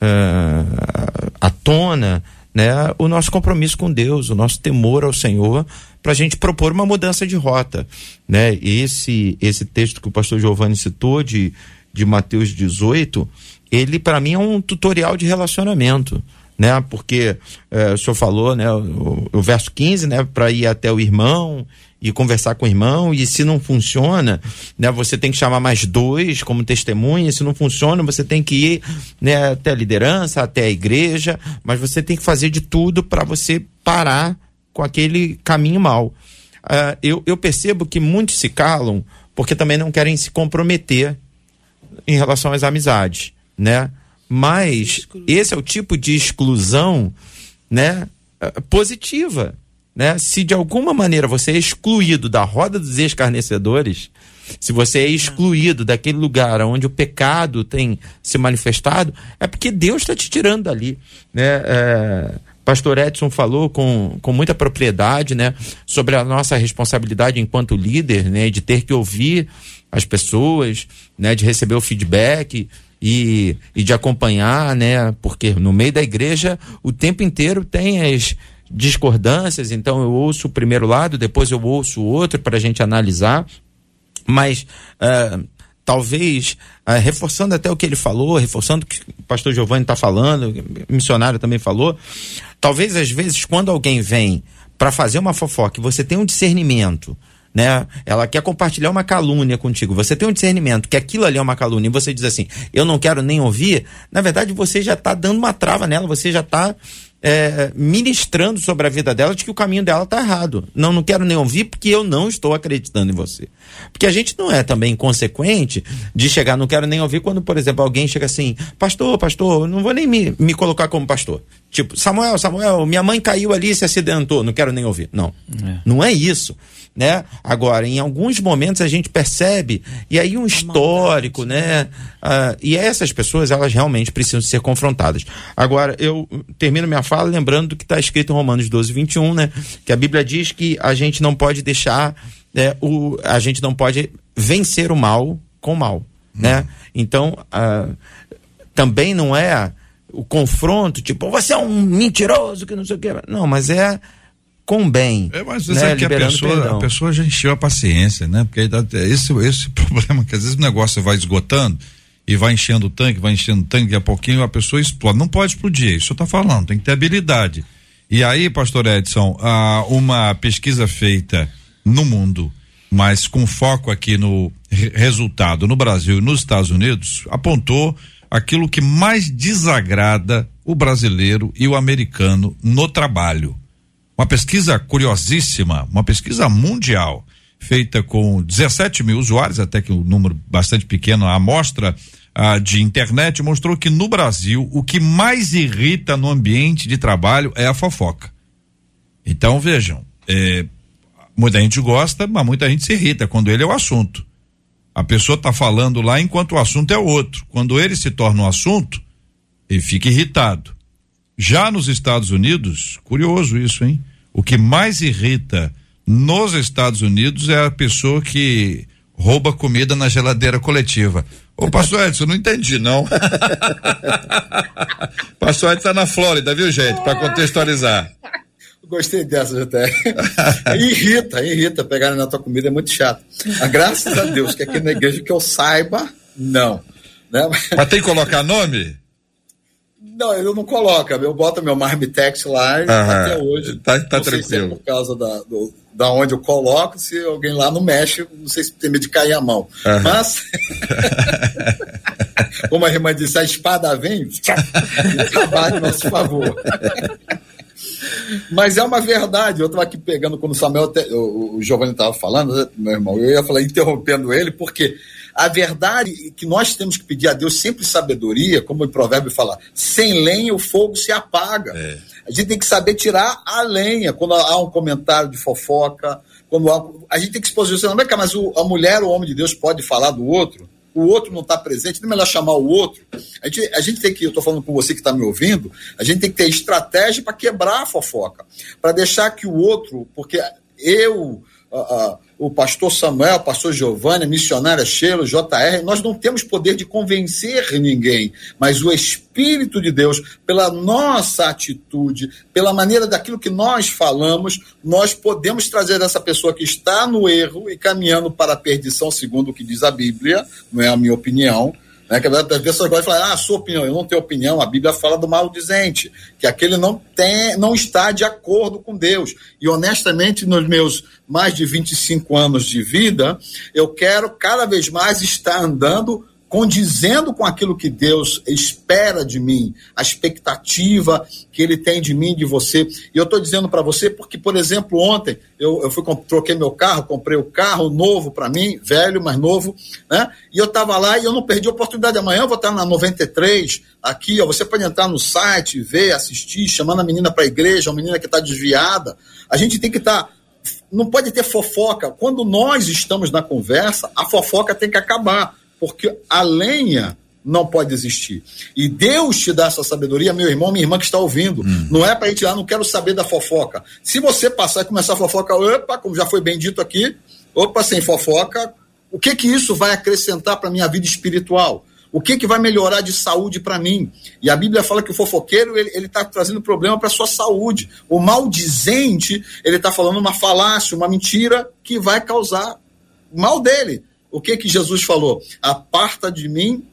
uh, à tona né, o nosso compromisso com Deus, o nosso temor ao Senhor, para a gente propor uma mudança de rota. Né? Esse, esse texto que o pastor Giovanni citou de, de Mateus 18, ele para mim é um tutorial de relacionamento. Né? Porque eh, o senhor falou, né, o, o verso 15, né, para ir até o irmão e conversar com o irmão, e se não funciona, né, você tem que chamar mais dois como testemunha, se não funciona, você tem que ir né, até a liderança, até a igreja, mas você tem que fazer de tudo para você parar com aquele caminho mal. Uh, eu, eu percebo que muitos se calam porque também não querem se comprometer em relação às amizades, né? Mas esse é o tipo de exclusão, né, ah, positiva né? Se de alguma maneira você é excluído da roda dos escarnecedores, se você é excluído daquele lugar onde o pecado tem se manifestado, é porque Deus está te tirando dali, né? É, Pastor Edson falou com, com muita propriedade, né, sobre a nossa responsabilidade enquanto líder, né, de ter que ouvir as pessoas, né, de receber o feedback e, e de acompanhar, né, porque no meio da igreja o tempo inteiro tem as discordâncias, então eu ouço o primeiro lado, depois eu ouço o outro para a gente analisar, mas uh, talvez, uh, reforçando até o que ele falou, reforçando o que o pastor Giovanni está falando, o missionário também falou, talvez às vezes quando alguém vem para fazer uma fofoca você tem um discernimento, né? Ela quer compartilhar uma calúnia contigo. Você tem um discernimento que aquilo ali é uma calúnia e você diz assim: "Eu não quero nem ouvir". Na verdade, você já está dando uma trava nela, você já está é, ministrando sobre a vida dela de que o caminho dela está errado. Não, não quero nem ouvir porque eu não estou acreditando em você. Porque a gente não é também inconsequente de chegar, não quero nem ouvir quando, por exemplo, alguém chega assim, pastor, pastor, não vou nem me, me colocar como pastor. Tipo, Samuel, Samuel, minha mãe caiu ali e se acidentou, não quero nem ouvir. Não, é. não é isso né? Agora, em alguns momentos a gente percebe, e aí um histórico, né? Uh, e essas pessoas, elas realmente precisam ser confrontadas. Agora, eu termino minha fala lembrando do que está escrito em Romanos 12, 21, né? Que a Bíblia diz que a gente não pode deixar, é, o, a gente não pode vencer o mal com o mal, né? Hum. Então, uh, também não é o confronto, tipo, você é um mentiroso que não sei o que. Não, mas é com bem. É, mas né? é que a pessoa, a pessoa já encheu a paciência, né? Porque esse, esse *laughs* problema que às vezes o negócio vai esgotando e vai enchendo o tanque, vai enchendo o tanque, daqui a pouquinho a pessoa explode. Não pode explodir, isso eu tô falando, tem que ter habilidade. E aí, pastor Edson, ah, uma pesquisa feita no mundo, mas com foco aqui no resultado no Brasil e nos Estados Unidos, apontou aquilo que mais desagrada o brasileiro e o americano no trabalho. Uma pesquisa curiosíssima, uma pesquisa mundial, feita com 17 mil usuários, até que um número bastante pequeno, a amostra ah, de internet mostrou que no Brasil o que mais irrita no ambiente de trabalho é a fofoca. Então vejam, é, muita gente gosta, mas muita gente se irrita quando ele é o assunto. A pessoa está falando lá enquanto o assunto é outro. Quando ele se torna um assunto, ele fica irritado. Já nos Estados Unidos, curioso isso, hein? O que mais irrita nos Estados Unidos é a pessoa que rouba comida na geladeira coletiva. Ô, pastor Edson, não entendi, não. *laughs* pastor Edson tá na Flórida, viu, gente? Para contextualizar. Gostei dessa, até. *laughs* irrita, irrita. Pegar na tua comida é muito chato. Mas, graças a Deus que aqui na igreja que eu saiba, não. Né? Mas tem que colocar nome? Não, ele não coloca. Eu boto meu Marmitex lá e até hoje. Tá, tá não tranquilo. Sei se é por causa da, do, da onde eu coloco, se alguém lá não mexe, não sei se tem medo de cair a mão. Mas, *laughs* como a irmã disse, a espada vem e trabalha em nosso favor. *laughs* Mas é uma verdade. Eu estava aqui pegando quando o Samuel, te- o, o Giovanni estava falando, né, meu irmão, eu ia falar interrompendo ele, porque a verdade é que nós temos que pedir a Deus sempre sabedoria, como o provérbio fala, sem lenha o fogo se apaga. A gente tem que saber tirar a lenha quando há um comentário de fofoca, quando há, a gente tem que se posicionar, "Vem cá, mas o- a mulher, o homem de Deus pode falar do outro? O outro não está presente, não é melhor chamar o outro. A gente, a gente tem que, eu estou falando com você que está me ouvindo, a gente tem que ter estratégia para quebrar a fofoca, para deixar que o outro, porque eu, ah, ah, o pastor Samuel, o pastor Giovanni, a missionária Sheila, JR, nós não temos poder de convencer ninguém, mas o Espírito de Deus, pela nossa atitude, pela maneira daquilo que nós falamos, nós podemos trazer essa pessoa que está no erro e caminhando para a perdição, segundo o que diz a Bíblia, não é a minha opinião, né? Que as pessoas gostam de falar, ah, sua opinião, eu não tenho opinião, a Bíblia fala do maldizente, que aquele não tem, não está de acordo com Deus. E honestamente, nos meus mais de 25 anos de vida, eu quero cada vez mais estar andando condizendo com aquilo que Deus espera de mim, a expectativa que Ele tem de mim, de você. E eu estou dizendo para você porque, por exemplo, ontem eu, eu fui troquei meu carro, comprei o carro novo para mim, velho, mas novo, né? E eu estava lá e eu não perdi a oportunidade. Amanhã eu vou estar na 93 aqui, ó. Você pode entrar no site, ver, assistir, chamando a menina para a igreja, a menina que está desviada. A gente tem que estar não pode ter fofoca. Quando nós estamos na conversa, a fofoca tem que acabar, porque a lenha não pode existir. E Deus te dá essa sabedoria, meu irmão, minha irmã que está ouvindo. Não é para ir lá, não quero saber da fofoca. Se você passar e começar a fofoca, opa, como já foi bem dito aqui, opa, sem fofoca, o que que isso vai acrescentar para minha vida espiritual? O que, que vai melhorar de saúde para mim? E a Bíblia fala que o fofoqueiro ele está trazendo problema para sua saúde. O maldizente ele está falando uma falácia, uma mentira que vai causar mal dele. O que que Jesus falou? Aparta de mim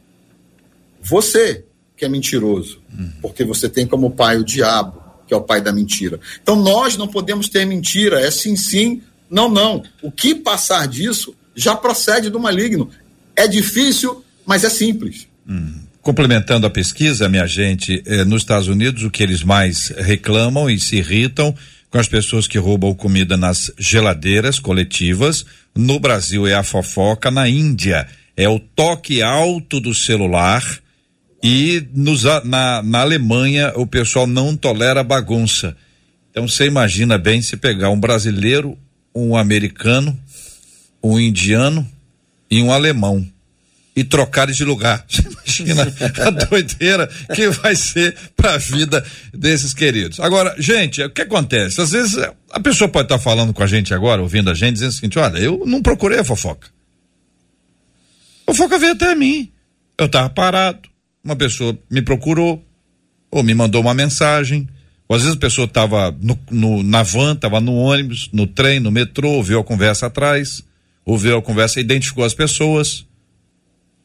você que é mentiroso, porque você tem como pai o diabo, que é o pai da mentira. Então nós não podemos ter mentira, é sim, sim, não, não. O que passar disso já procede do maligno. É difícil, mas é simples. Complementando a pesquisa, minha gente, eh, nos Estados Unidos o que eles mais reclamam e se irritam com as pessoas que roubam comida nas geladeiras coletivas. No Brasil é a fofoca, na Índia é o toque alto do celular e nos, na, na Alemanha o pessoal não tolera bagunça. Então você imagina bem se pegar um brasileiro, um americano, um indiano e um alemão e trocares de lugar. *laughs* Você imagina a doideira que vai ser para a vida desses queridos. Agora, gente, o que acontece? Às vezes a pessoa pode estar falando com a gente agora, ouvindo a gente, dizendo o seguinte: olha, eu não procurei a fofoca. A fofoca veio até mim. Eu estava parado, uma pessoa me procurou, ou me mandou uma mensagem. Ou às vezes a pessoa estava na van, estava no ônibus, no trem, no metrô, ouviu a conversa atrás, ouviu a conversa identificou as pessoas.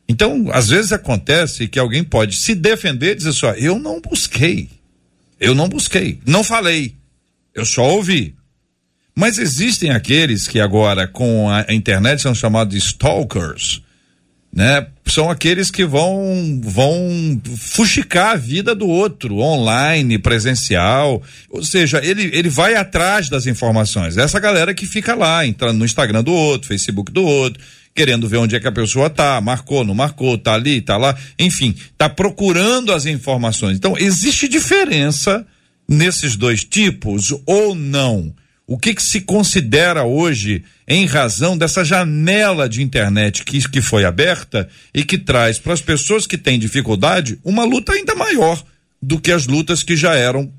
Então, às vezes acontece que alguém pode se defender e dizer só, eu não busquei. Eu não busquei. Não falei. Eu só ouvi. Mas existem aqueles que agora, com a, internet, são chamados de stalkers, né? São aqueles que vão vão fuxicar a vida do outro, online, presencial. Ou seja, ele, ele vai atrás das informações. Essa galera que fica lá, entrando no Instagram do outro, Facebook do outro, querendo ver onde é que a pessoa tá, marcou, não marcou, tá ali, tá lá, enfim, tá procurando as informações. Então, existe diferença nesses dois tipos ou não? O que, que se considera hoje em razão dessa janela de internet que, que foi aberta e que traz para as pessoas que têm dificuldade uma luta ainda maior do que as lutas que já eram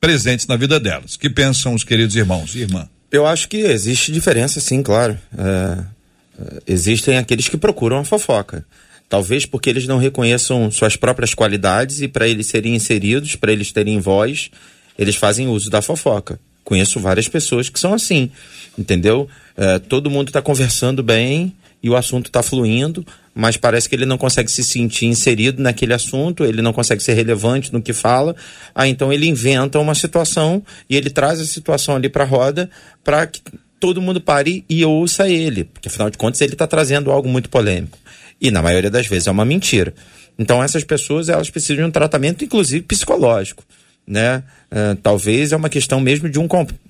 presentes na vida delas? Que pensam os queridos irmãos e irmã? Eu acho que existe diferença, sim, claro. É, é, existem aqueles que procuram a fofoca. Talvez porque eles não reconheçam suas próprias qualidades e para eles serem inseridos, para eles terem voz, eles fazem uso da fofoca. Conheço várias pessoas que são assim, entendeu? É, todo mundo está conversando bem e o assunto está fluindo, mas parece que ele não consegue se sentir inserido naquele assunto, ele não consegue ser relevante no que fala. Ah, então ele inventa uma situação e ele traz a situação ali para a roda para que todo mundo pare e ouça ele, porque afinal de contas ele está trazendo algo muito polêmico. E na maioria das vezes é uma mentira. Então essas pessoas elas precisam de um tratamento, inclusive psicológico. Né? Uh, talvez é uma questão mesmo de um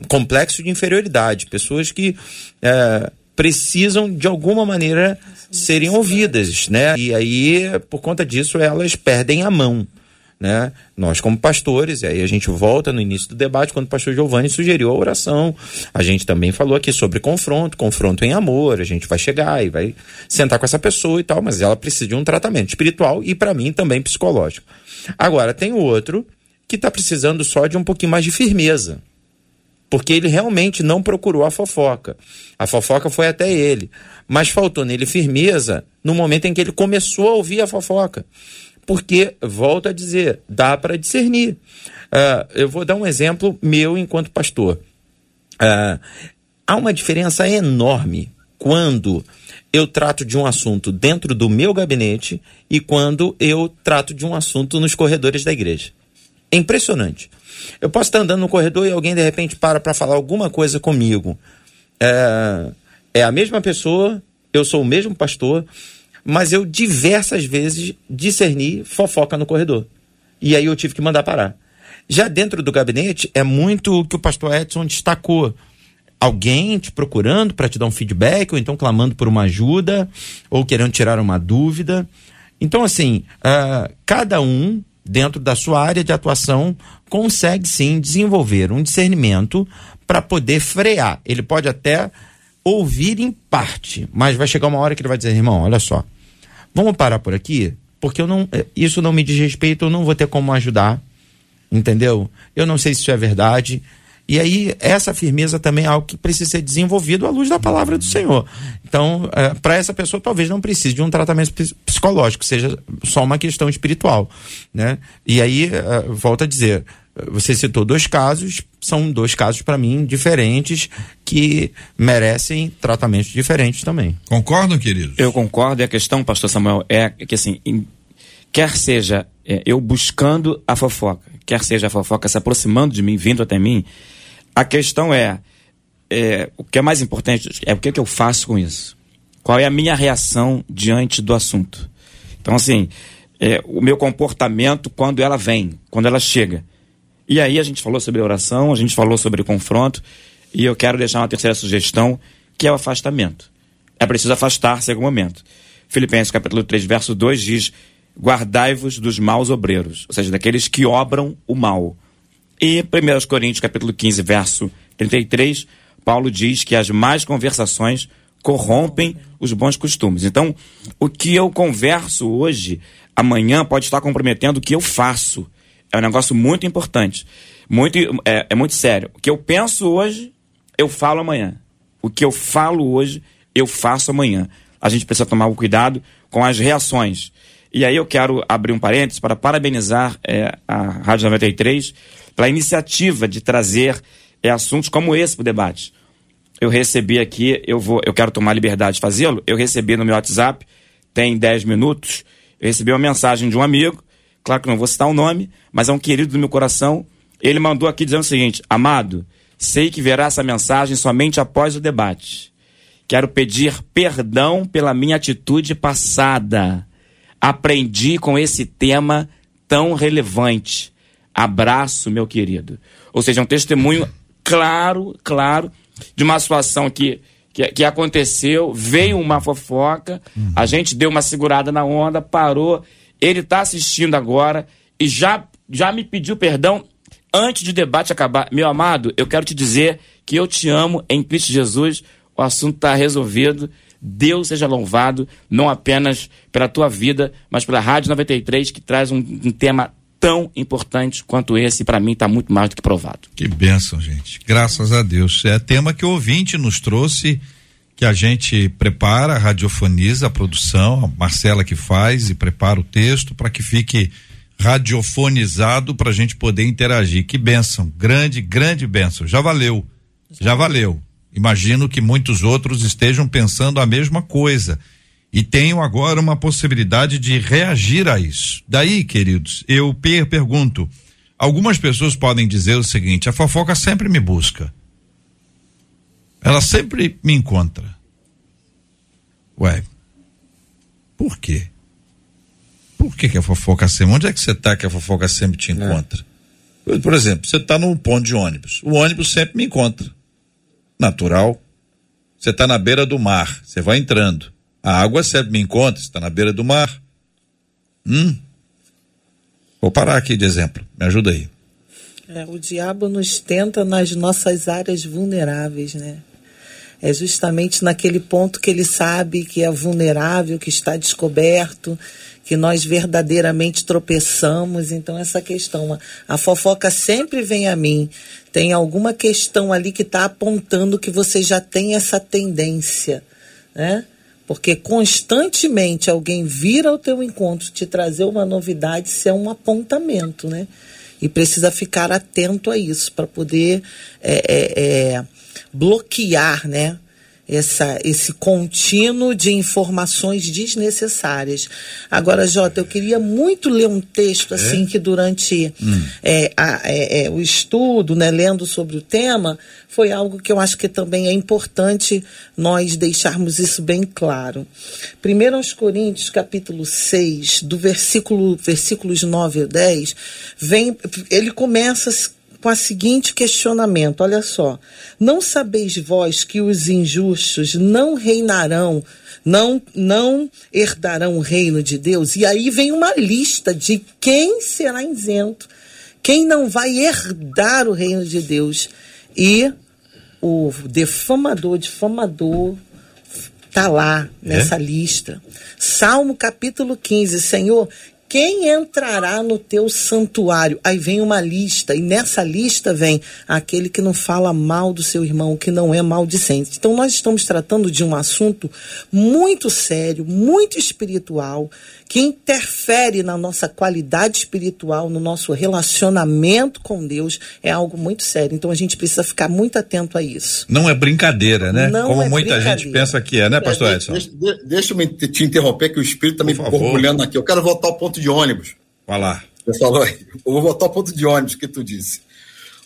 complexo de inferioridade. Pessoas que uh, precisam de alguma maneira serem ouvidas, né? E aí, por conta disso, elas perdem a mão. Né? Nós, como pastores, e aí a gente volta no início do debate, quando o pastor Giovanni sugeriu a oração. A gente também falou aqui sobre confronto, confronto em amor. A gente vai chegar e vai sentar com essa pessoa e tal, mas ela precisa de um tratamento espiritual e, para mim, também psicológico. Agora, tem o outro que está precisando só de um pouquinho mais de firmeza. Porque ele realmente não procurou a fofoca. A fofoca foi até ele. Mas faltou nele firmeza no momento em que ele começou a ouvir a fofoca porque, volto a dizer, dá para discernir. Uh, eu vou dar um exemplo meu enquanto pastor. Uh, há uma diferença enorme quando eu trato de um assunto dentro do meu gabinete e quando eu trato de um assunto nos corredores da igreja. É impressionante. Eu posso estar andando no corredor e alguém de repente para para falar alguma coisa comigo. É, é a mesma pessoa, eu sou o mesmo pastor, mas eu diversas vezes discerni fofoca no corredor. E aí eu tive que mandar parar. Já dentro do gabinete, é muito o que o pastor Edson destacou. Alguém te procurando para te dar um feedback, ou então clamando por uma ajuda, ou querendo tirar uma dúvida. Então, assim, uh, cada um, dentro da sua área de atuação, consegue sim desenvolver um discernimento para poder frear. Ele pode até ouvir em parte, mas vai chegar uma hora que ele vai dizer, irmão, olha só, vamos parar por aqui, porque eu não, eh, isso não me diz respeito, eu não vou ter como ajudar, entendeu? Eu não sei se isso é verdade. E aí, essa firmeza também é algo que precisa ser desenvolvido à luz da palavra do Senhor. Então, é, para essa pessoa, talvez não precise de um tratamento psicológico, seja só uma questão espiritual. Né? E aí, é, volto a dizer, você citou dois casos, são dois casos para mim diferentes que merecem tratamentos diferentes também. Concordam, queridos? Eu concordo. E a questão, Pastor Samuel, é que assim, em, quer seja é, eu buscando a fofoca, quer seja a fofoca se aproximando de mim, vindo até mim, a questão é, é o que é mais importante é o que, é que eu faço com isso. Qual é a minha reação diante do assunto? Então, assim, é, o meu comportamento quando ela vem, quando ela chega. E aí a gente falou sobre oração, a gente falou sobre confronto, e eu quero deixar uma terceira sugestão, que é o afastamento. É preciso afastar-se em algum momento. Filipenses capítulo 3, verso 2 diz: Guardai-vos dos maus obreiros, ou seja, daqueles que obram o mal. E 1 Coríntios capítulo 15, verso 33, Paulo diz que as más conversações corrompem os bons costumes. Então, o que eu converso hoje, amanhã pode estar comprometendo o que eu faço. É um negócio muito importante. Muito, é, é muito sério. O que eu penso hoje, eu falo amanhã. O que eu falo hoje, eu faço amanhã. A gente precisa tomar cuidado com as reações. E aí eu quero abrir um parênteses para parabenizar é, a Rádio 93 pela iniciativa de trazer é, assuntos como esse para o debate. Eu recebi aqui, eu vou, eu quero tomar liberdade de fazê-lo. Eu recebi no meu WhatsApp, tem 10 minutos, eu recebi uma mensagem de um amigo claro que não vou citar o nome, mas é um querido do meu coração. Ele mandou aqui dizendo o seguinte: Amado, sei que verá essa mensagem somente após o debate. Quero pedir perdão pela minha atitude passada. Aprendi com esse tema tão relevante. Abraço, meu querido. Ou seja, um testemunho claro, claro, de uma situação que, que, que aconteceu, veio uma fofoca, uhum. a gente deu uma segurada na onda, parou ele está assistindo agora e já, já me pediu perdão antes do debate acabar. Meu amado, eu quero te dizer que eu te amo em Cristo Jesus. O assunto está resolvido. Deus seja louvado, não apenas pela tua vida, mas pela Rádio 93, que traz um, um tema tão importante quanto esse, para mim está muito mais do que provado. Que bênção, gente. Graças a Deus. É tema que o ouvinte nos trouxe que a gente prepara, radiofoniza a produção, a Marcela que faz e prepara o texto para que fique radiofonizado para a gente poder interagir. Que benção, grande, grande benção. Já valeu, já valeu. Imagino que muitos outros estejam pensando a mesma coisa e tenho agora uma possibilidade de reagir a isso. Daí, queridos, eu per pergunto: algumas pessoas podem dizer o seguinte: a fofoca sempre me busca. Ela sempre me encontra. Ué, por quê? Por que, que a fofoca sempre? Onde é que você está que a fofoca sempre te encontra? É. Por exemplo, você está num ponto de ônibus. O ônibus sempre me encontra. Natural. Você está na beira do mar. Você vai entrando. A água sempre me encontra. Está na beira do mar. Hum. Vou parar aqui de exemplo. Me ajuda aí. É, o diabo nos tenta nas nossas áreas vulneráveis, né? É justamente naquele ponto que ele sabe que é vulnerável, que está descoberto, que nós verdadeiramente tropeçamos. Então, essa questão, a fofoca sempre vem a mim. Tem alguma questão ali que está apontando que você já tem essa tendência, né? Porque constantemente alguém vira ao teu encontro te trazer uma novidade, isso é um apontamento, né? E precisa ficar atento a isso para poder é, é, é, bloquear, né? Essa, esse contínuo de informações desnecessárias. Agora, Jota, eu queria muito ler um texto assim é? que durante hum. é, a, é, é, o estudo, né, lendo sobre o tema, foi algo que eu acho que também é importante nós deixarmos isso bem claro. Primeiro aos Coríntios, capítulo 6, do versículo, versículos 9 a 10, vem, ele começa com a seguinte questionamento: olha só. Não sabeis vós que os injustos não reinarão, não, não herdarão o reino de Deus? E aí vem uma lista de quem será isento, quem não vai herdar o reino de Deus. E o defamador, difamador, está lá nessa é? lista. Salmo capítulo 15, Senhor, quem entrará no teu santuário? Aí vem uma lista, e nessa lista vem aquele que não fala mal do seu irmão, que não é maldicente. Então, nós estamos tratando de um assunto muito sério, muito espiritual, que interfere na nossa qualidade espiritual, no nosso relacionamento com Deus. É algo muito sério. Então, a gente precisa ficar muito atento a isso. Não é brincadeira, né? Não Como é muita gente pensa que é, né, Pastor Edson? Deixa, deixa, deixa eu te interromper, que o Espírito também tá borbulhando aqui. Eu quero voltar ao ponto de ônibus. Vai lá. Aí. Eu vou voltar ao ponto de ônibus que tu disse.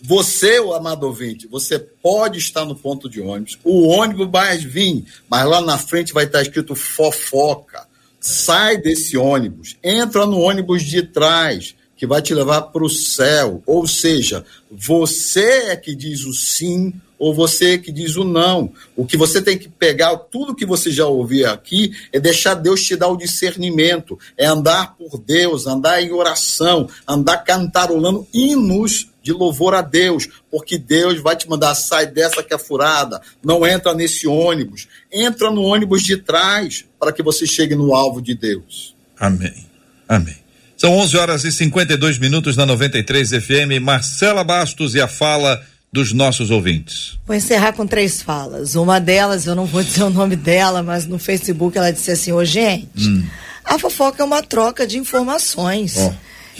Você, o amado ouvinte, você pode estar no ponto de ônibus, o ônibus vai vir, mas lá na frente vai estar escrito fofoca. Sai desse ônibus, entra no ônibus de trás, que vai te levar para o céu. Ou seja, você é que diz o sim ou você que diz o não. O que você tem que pegar, tudo que você já ouviu aqui, é deixar Deus te dar o discernimento, é andar por Deus, andar em oração, andar cantarolando hinos de louvor a Deus, porque Deus vai te mandar, sai dessa que é furada, não entra nesse ônibus, entra no ônibus de trás, para que você chegue no alvo de Deus. Amém. Amém. São 11 horas e 52 minutos na 93 FM. Marcela Bastos e a fala dos nossos ouvintes. Vou encerrar com três falas. Uma delas, eu não vou dizer o nome dela, mas no Facebook ela disse assim: Ô, oh, gente, hum. a fofoca é uma troca de informações. Oh.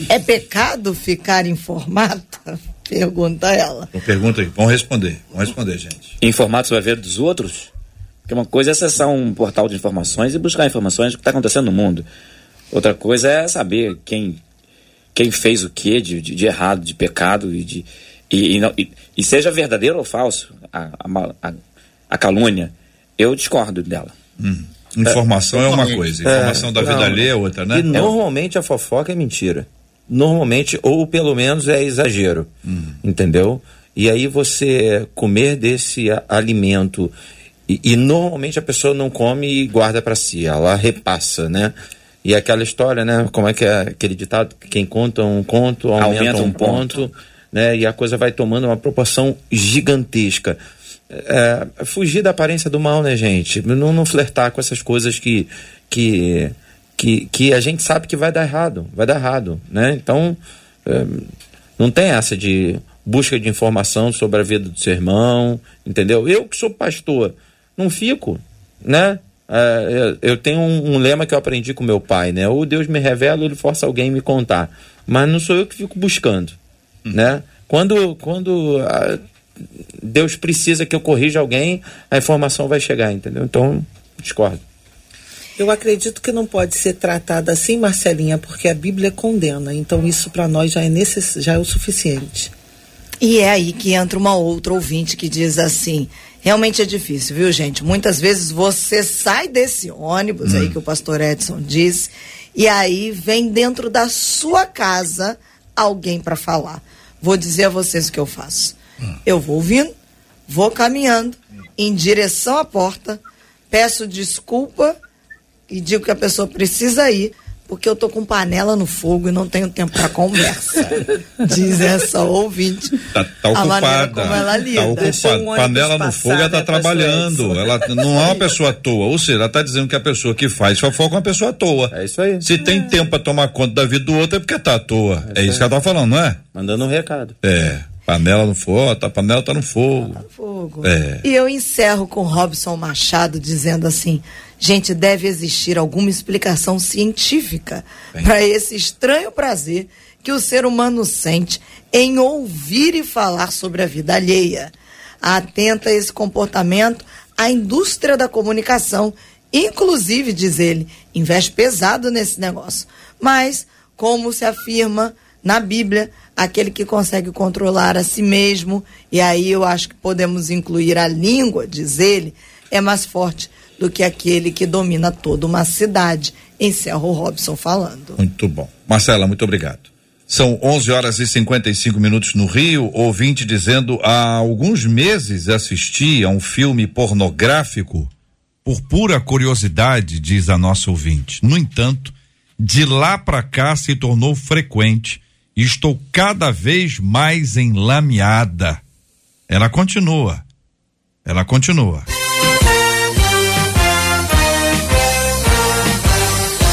É pecado ficar informada? *laughs* Pergunta ela. Pergunta aí, vamos responder. Vamos responder, gente. Informado sobre a vida dos outros? Porque uma coisa é acessar um portal de informações e buscar informações do que está acontecendo no mundo. Outra coisa é saber quem, quem fez o que de, de, de errado, de pecado e de e, e, e, seja verdadeiro ou falso a, a, a, calúnia, eu discordo dela. Hum. Informação é, é uma coisa, informação é, da vida alheia é outra, né? E normalmente a fofoca é mentira. Normalmente, ou pelo menos é exagero. Hum. Entendeu? E aí você comer desse alimento e, e, normalmente a pessoa não come e guarda para si, ela repassa, né? E aquela história, né? Como é que é aquele ditado? Quem conta um conto aumenta, aumenta um, um ponto. ponto né? E a coisa vai tomando uma proporção gigantesca. É, fugir da aparência do mal, né, gente? Não, não flertar com essas coisas que, que, que, que a gente sabe que vai dar errado, vai dar errado, né? Então, é, não tem essa de busca de informação sobre a vida do seu irmão, entendeu? Eu que sou pastor, não fico, né? É, eu tenho um, um, lema que eu aprendi com meu pai, né? Ou Deus me revela, ou ele força alguém me contar. Mas não sou eu que fico buscando né? Quando, quando a, Deus precisa que eu corrija alguém, a informação vai chegar, entendeu? Então, discordo. Eu acredito que não pode ser tratada assim, Marcelinha, porque a Bíblia condena. Então isso para nós já é necess... já é o suficiente. E é aí que entra uma outra ouvinte que diz assim: realmente é difícil, viu, gente? Muitas vezes você sai desse ônibus hum. aí que o pastor Edson disse, e aí vem dentro da sua casa alguém para falar. Vou dizer a vocês o que eu faço. Eu vou ouvindo, vou caminhando em direção à porta, peço desculpa e digo que a pessoa precisa ir porque eu tô com panela no fogo e não tenho tempo para conversa. *laughs* Diz essa ouvinte. Tá, tá ocupada. Como ela lida. Tá ocupada. Um panela no fogo, ela tá trabalhando. Ela não é uma pessoa à toa. Ou seja, ela tá dizendo que a pessoa que faz fofoca é uma pessoa à toa. É isso aí. Se é. tem tempo para tomar conta da vida do outro é porque tá à toa. É, é isso que ela tá falando, não é? Mandando um recado. É. Panela no fogo, a panela tá no fogo. Tá no fogo. É. E eu encerro com Robson Machado dizendo assim: gente, deve existir alguma explicação científica para esse estranho prazer que o ser humano sente em ouvir e falar sobre a vida alheia. Atenta a esse comportamento, a indústria da comunicação, inclusive, diz ele, investe pesado nesse negócio. Mas, como se afirma na Bíblia, aquele que consegue controlar a si mesmo, e aí eu acho que podemos incluir a língua, diz ele, é mais forte do que aquele que domina toda uma cidade. Encerra o Robson falando. Muito bom. Marcela, muito obrigado. São 11 horas e 55 minutos no Rio. Ouvinte dizendo: há alguns meses assisti a um filme pornográfico por pura curiosidade, diz a nossa ouvinte. No entanto, de lá para cá se tornou frequente e estou cada vez mais enlameada. Ela continua. Ela continua.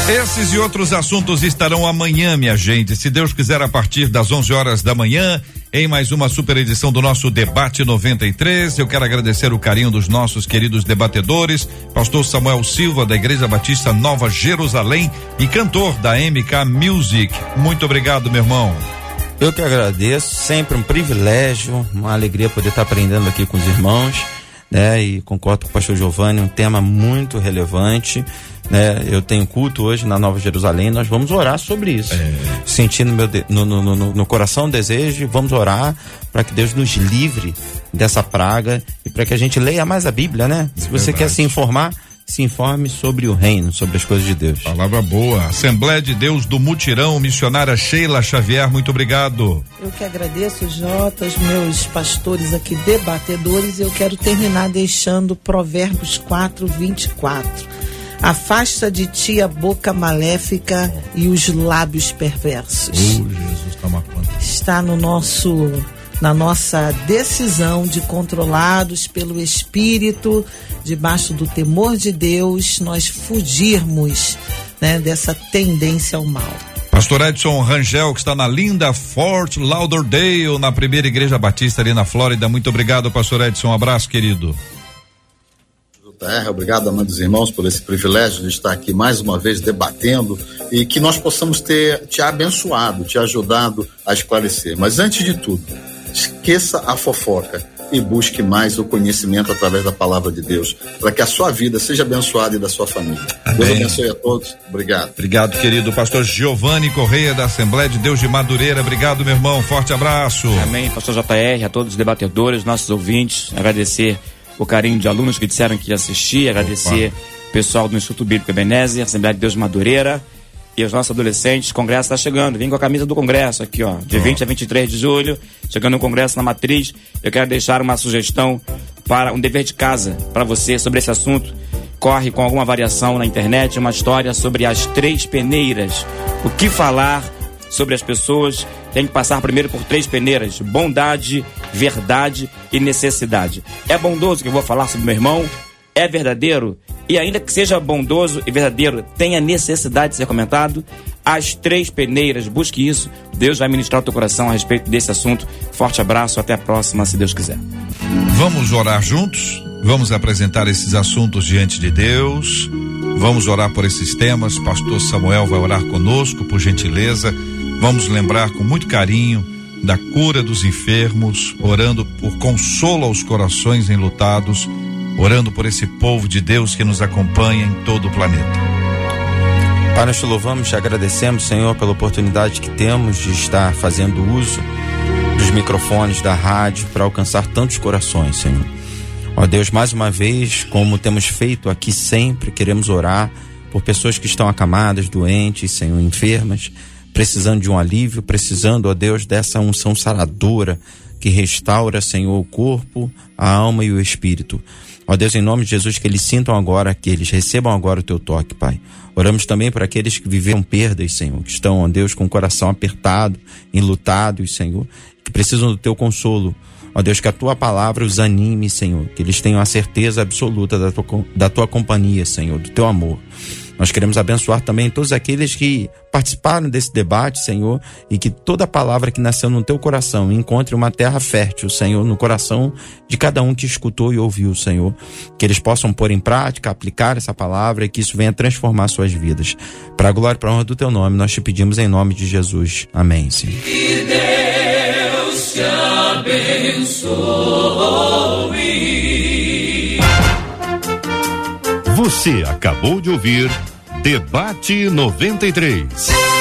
Esses e outros assuntos estarão amanhã, minha gente. Se Deus quiser, a partir das 11 horas da manhã, em mais uma super edição do nosso Debate 93. Eu quero agradecer o carinho dos nossos queridos debatedores, Pastor Samuel Silva, da Igreja Batista Nova Jerusalém e cantor da MK Music. Muito obrigado, meu irmão. Eu que agradeço, sempre um privilégio, uma alegria poder estar aprendendo aqui com os irmãos, né? E concordo com o pastor Giovanni, um tema muito relevante, né? Eu tenho culto hoje na Nova Jerusalém, nós vamos orar sobre isso. É. Sentindo meu de, no, no, no, no coração o desejo, vamos orar para que Deus nos livre dessa praga e para que a gente leia mais a Bíblia, né? Se você Verdade. quer se informar, se informe sobre o reino, sobre as coisas de Deus. Palavra boa. Assembleia de Deus do Mutirão, missionária Sheila Xavier, muito obrigado. Eu que agradeço, Jota, os meus pastores aqui debatedores. Eu quero terminar deixando Provérbios 4, 24. Afasta de ti a boca maléfica e os lábios perversos. Oh, Jesus, conta. Está no nosso na nossa decisão de controlados pelo Espírito, debaixo do temor de Deus, nós fugirmos né, dessa tendência ao mal. Pastor Edson Rangel, que está na linda Fort Lauderdale, na primeira igreja batista ali na Flórida. Muito obrigado, Pastor Edson. Um abraço, querido. Obrigado, amados irmãos, por esse privilégio de estar aqui mais uma vez debatendo e que nós possamos ter te abençoado, te ajudado a esclarecer. Mas antes de tudo, Esqueça a fofoca e busque mais o conhecimento através da palavra de Deus, para que a sua vida seja abençoada e da sua família. Amém. Deus abençoe a todos. Obrigado. Obrigado, querido pastor Giovanni Correia, da Assembleia de Deus de Madureira. Obrigado, meu irmão. Forte abraço. Amém, pastor JR, a todos os debatedores, nossos ouvintes. Agradecer o carinho de alunos que disseram que ia assistir, agradecer o pessoal do Instituto Bíblico Ebenezer, Assembleia de Deus de Madureira e os nossos adolescentes, o congresso está chegando. Vem com a camisa do congresso aqui, ó. De 20 a 23 de julho, chegando o congresso na matriz. Eu quero deixar uma sugestão para um dever de casa para você sobre esse assunto. Corre com alguma variação na internet uma história sobre as três peneiras. O que falar sobre as pessoas tem que passar primeiro por três peneiras: bondade, verdade e necessidade. É bondoso que eu vou falar sobre meu irmão? É verdadeiro? e ainda que seja bondoso e verdadeiro, tenha necessidade de ser comentado, as três peneiras, busque isso. Deus vai ministrar o teu coração a respeito desse assunto. Forte abraço, até a próxima, se Deus quiser. Vamos orar juntos? Vamos apresentar esses assuntos diante de Deus. Vamos orar por esses temas. Pastor Samuel vai orar conosco, por gentileza. Vamos lembrar com muito carinho da cura dos enfermos, orando por consolo aos corações enlutados, orando por esse povo de Deus que nos acompanha em todo o planeta. Pai, nós te louvamos, te agradecemos, Senhor, pela oportunidade que temos de estar fazendo uso dos microfones da rádio para alcançar tantos corações, Senhor. Ó Deus, mais uma vez, como temos feito aqui sempre, queremos orar por pessoas que estão acamadas, doentes, Senhor, enfermas, precisando de um alívio, precisando, ó Deus, dessa unção saradora que restaura, Senhor, o corpo, a alma e o espírito. Ó Deus, em nome de Jesus, que eles sintam agora, que eles recebam agora o teu toque, Pai. Oramos também por aqueles que viveram perdas, Senhor, que estão, ó Deus, com o coração apertado, enlutados, Senhor, que precisam do teu consolo. Ó Deus, que a tua palavra os anime, Senhor, que eles tenham a certeza absoluta da tua, da tua companhia, Senhor, do teu amor. Nós queremos abençoar também todos aqueles que participaram desse debate, Senhor, e que toda palavra que nasceu no teu coração encontre uma terra fértil, Senhor, no coração de cada um que escutou e ouviu, Senhor. Que eles possam pôr em prática, aplicar essa palavra e que isso venha transformar suas vidas. Para a glória e para a honra do teu nome, nós te pedimos em nome de Jesus. Amém, Senhor. Que Deus te abençoe. Você acabou de ouvir Debate 93.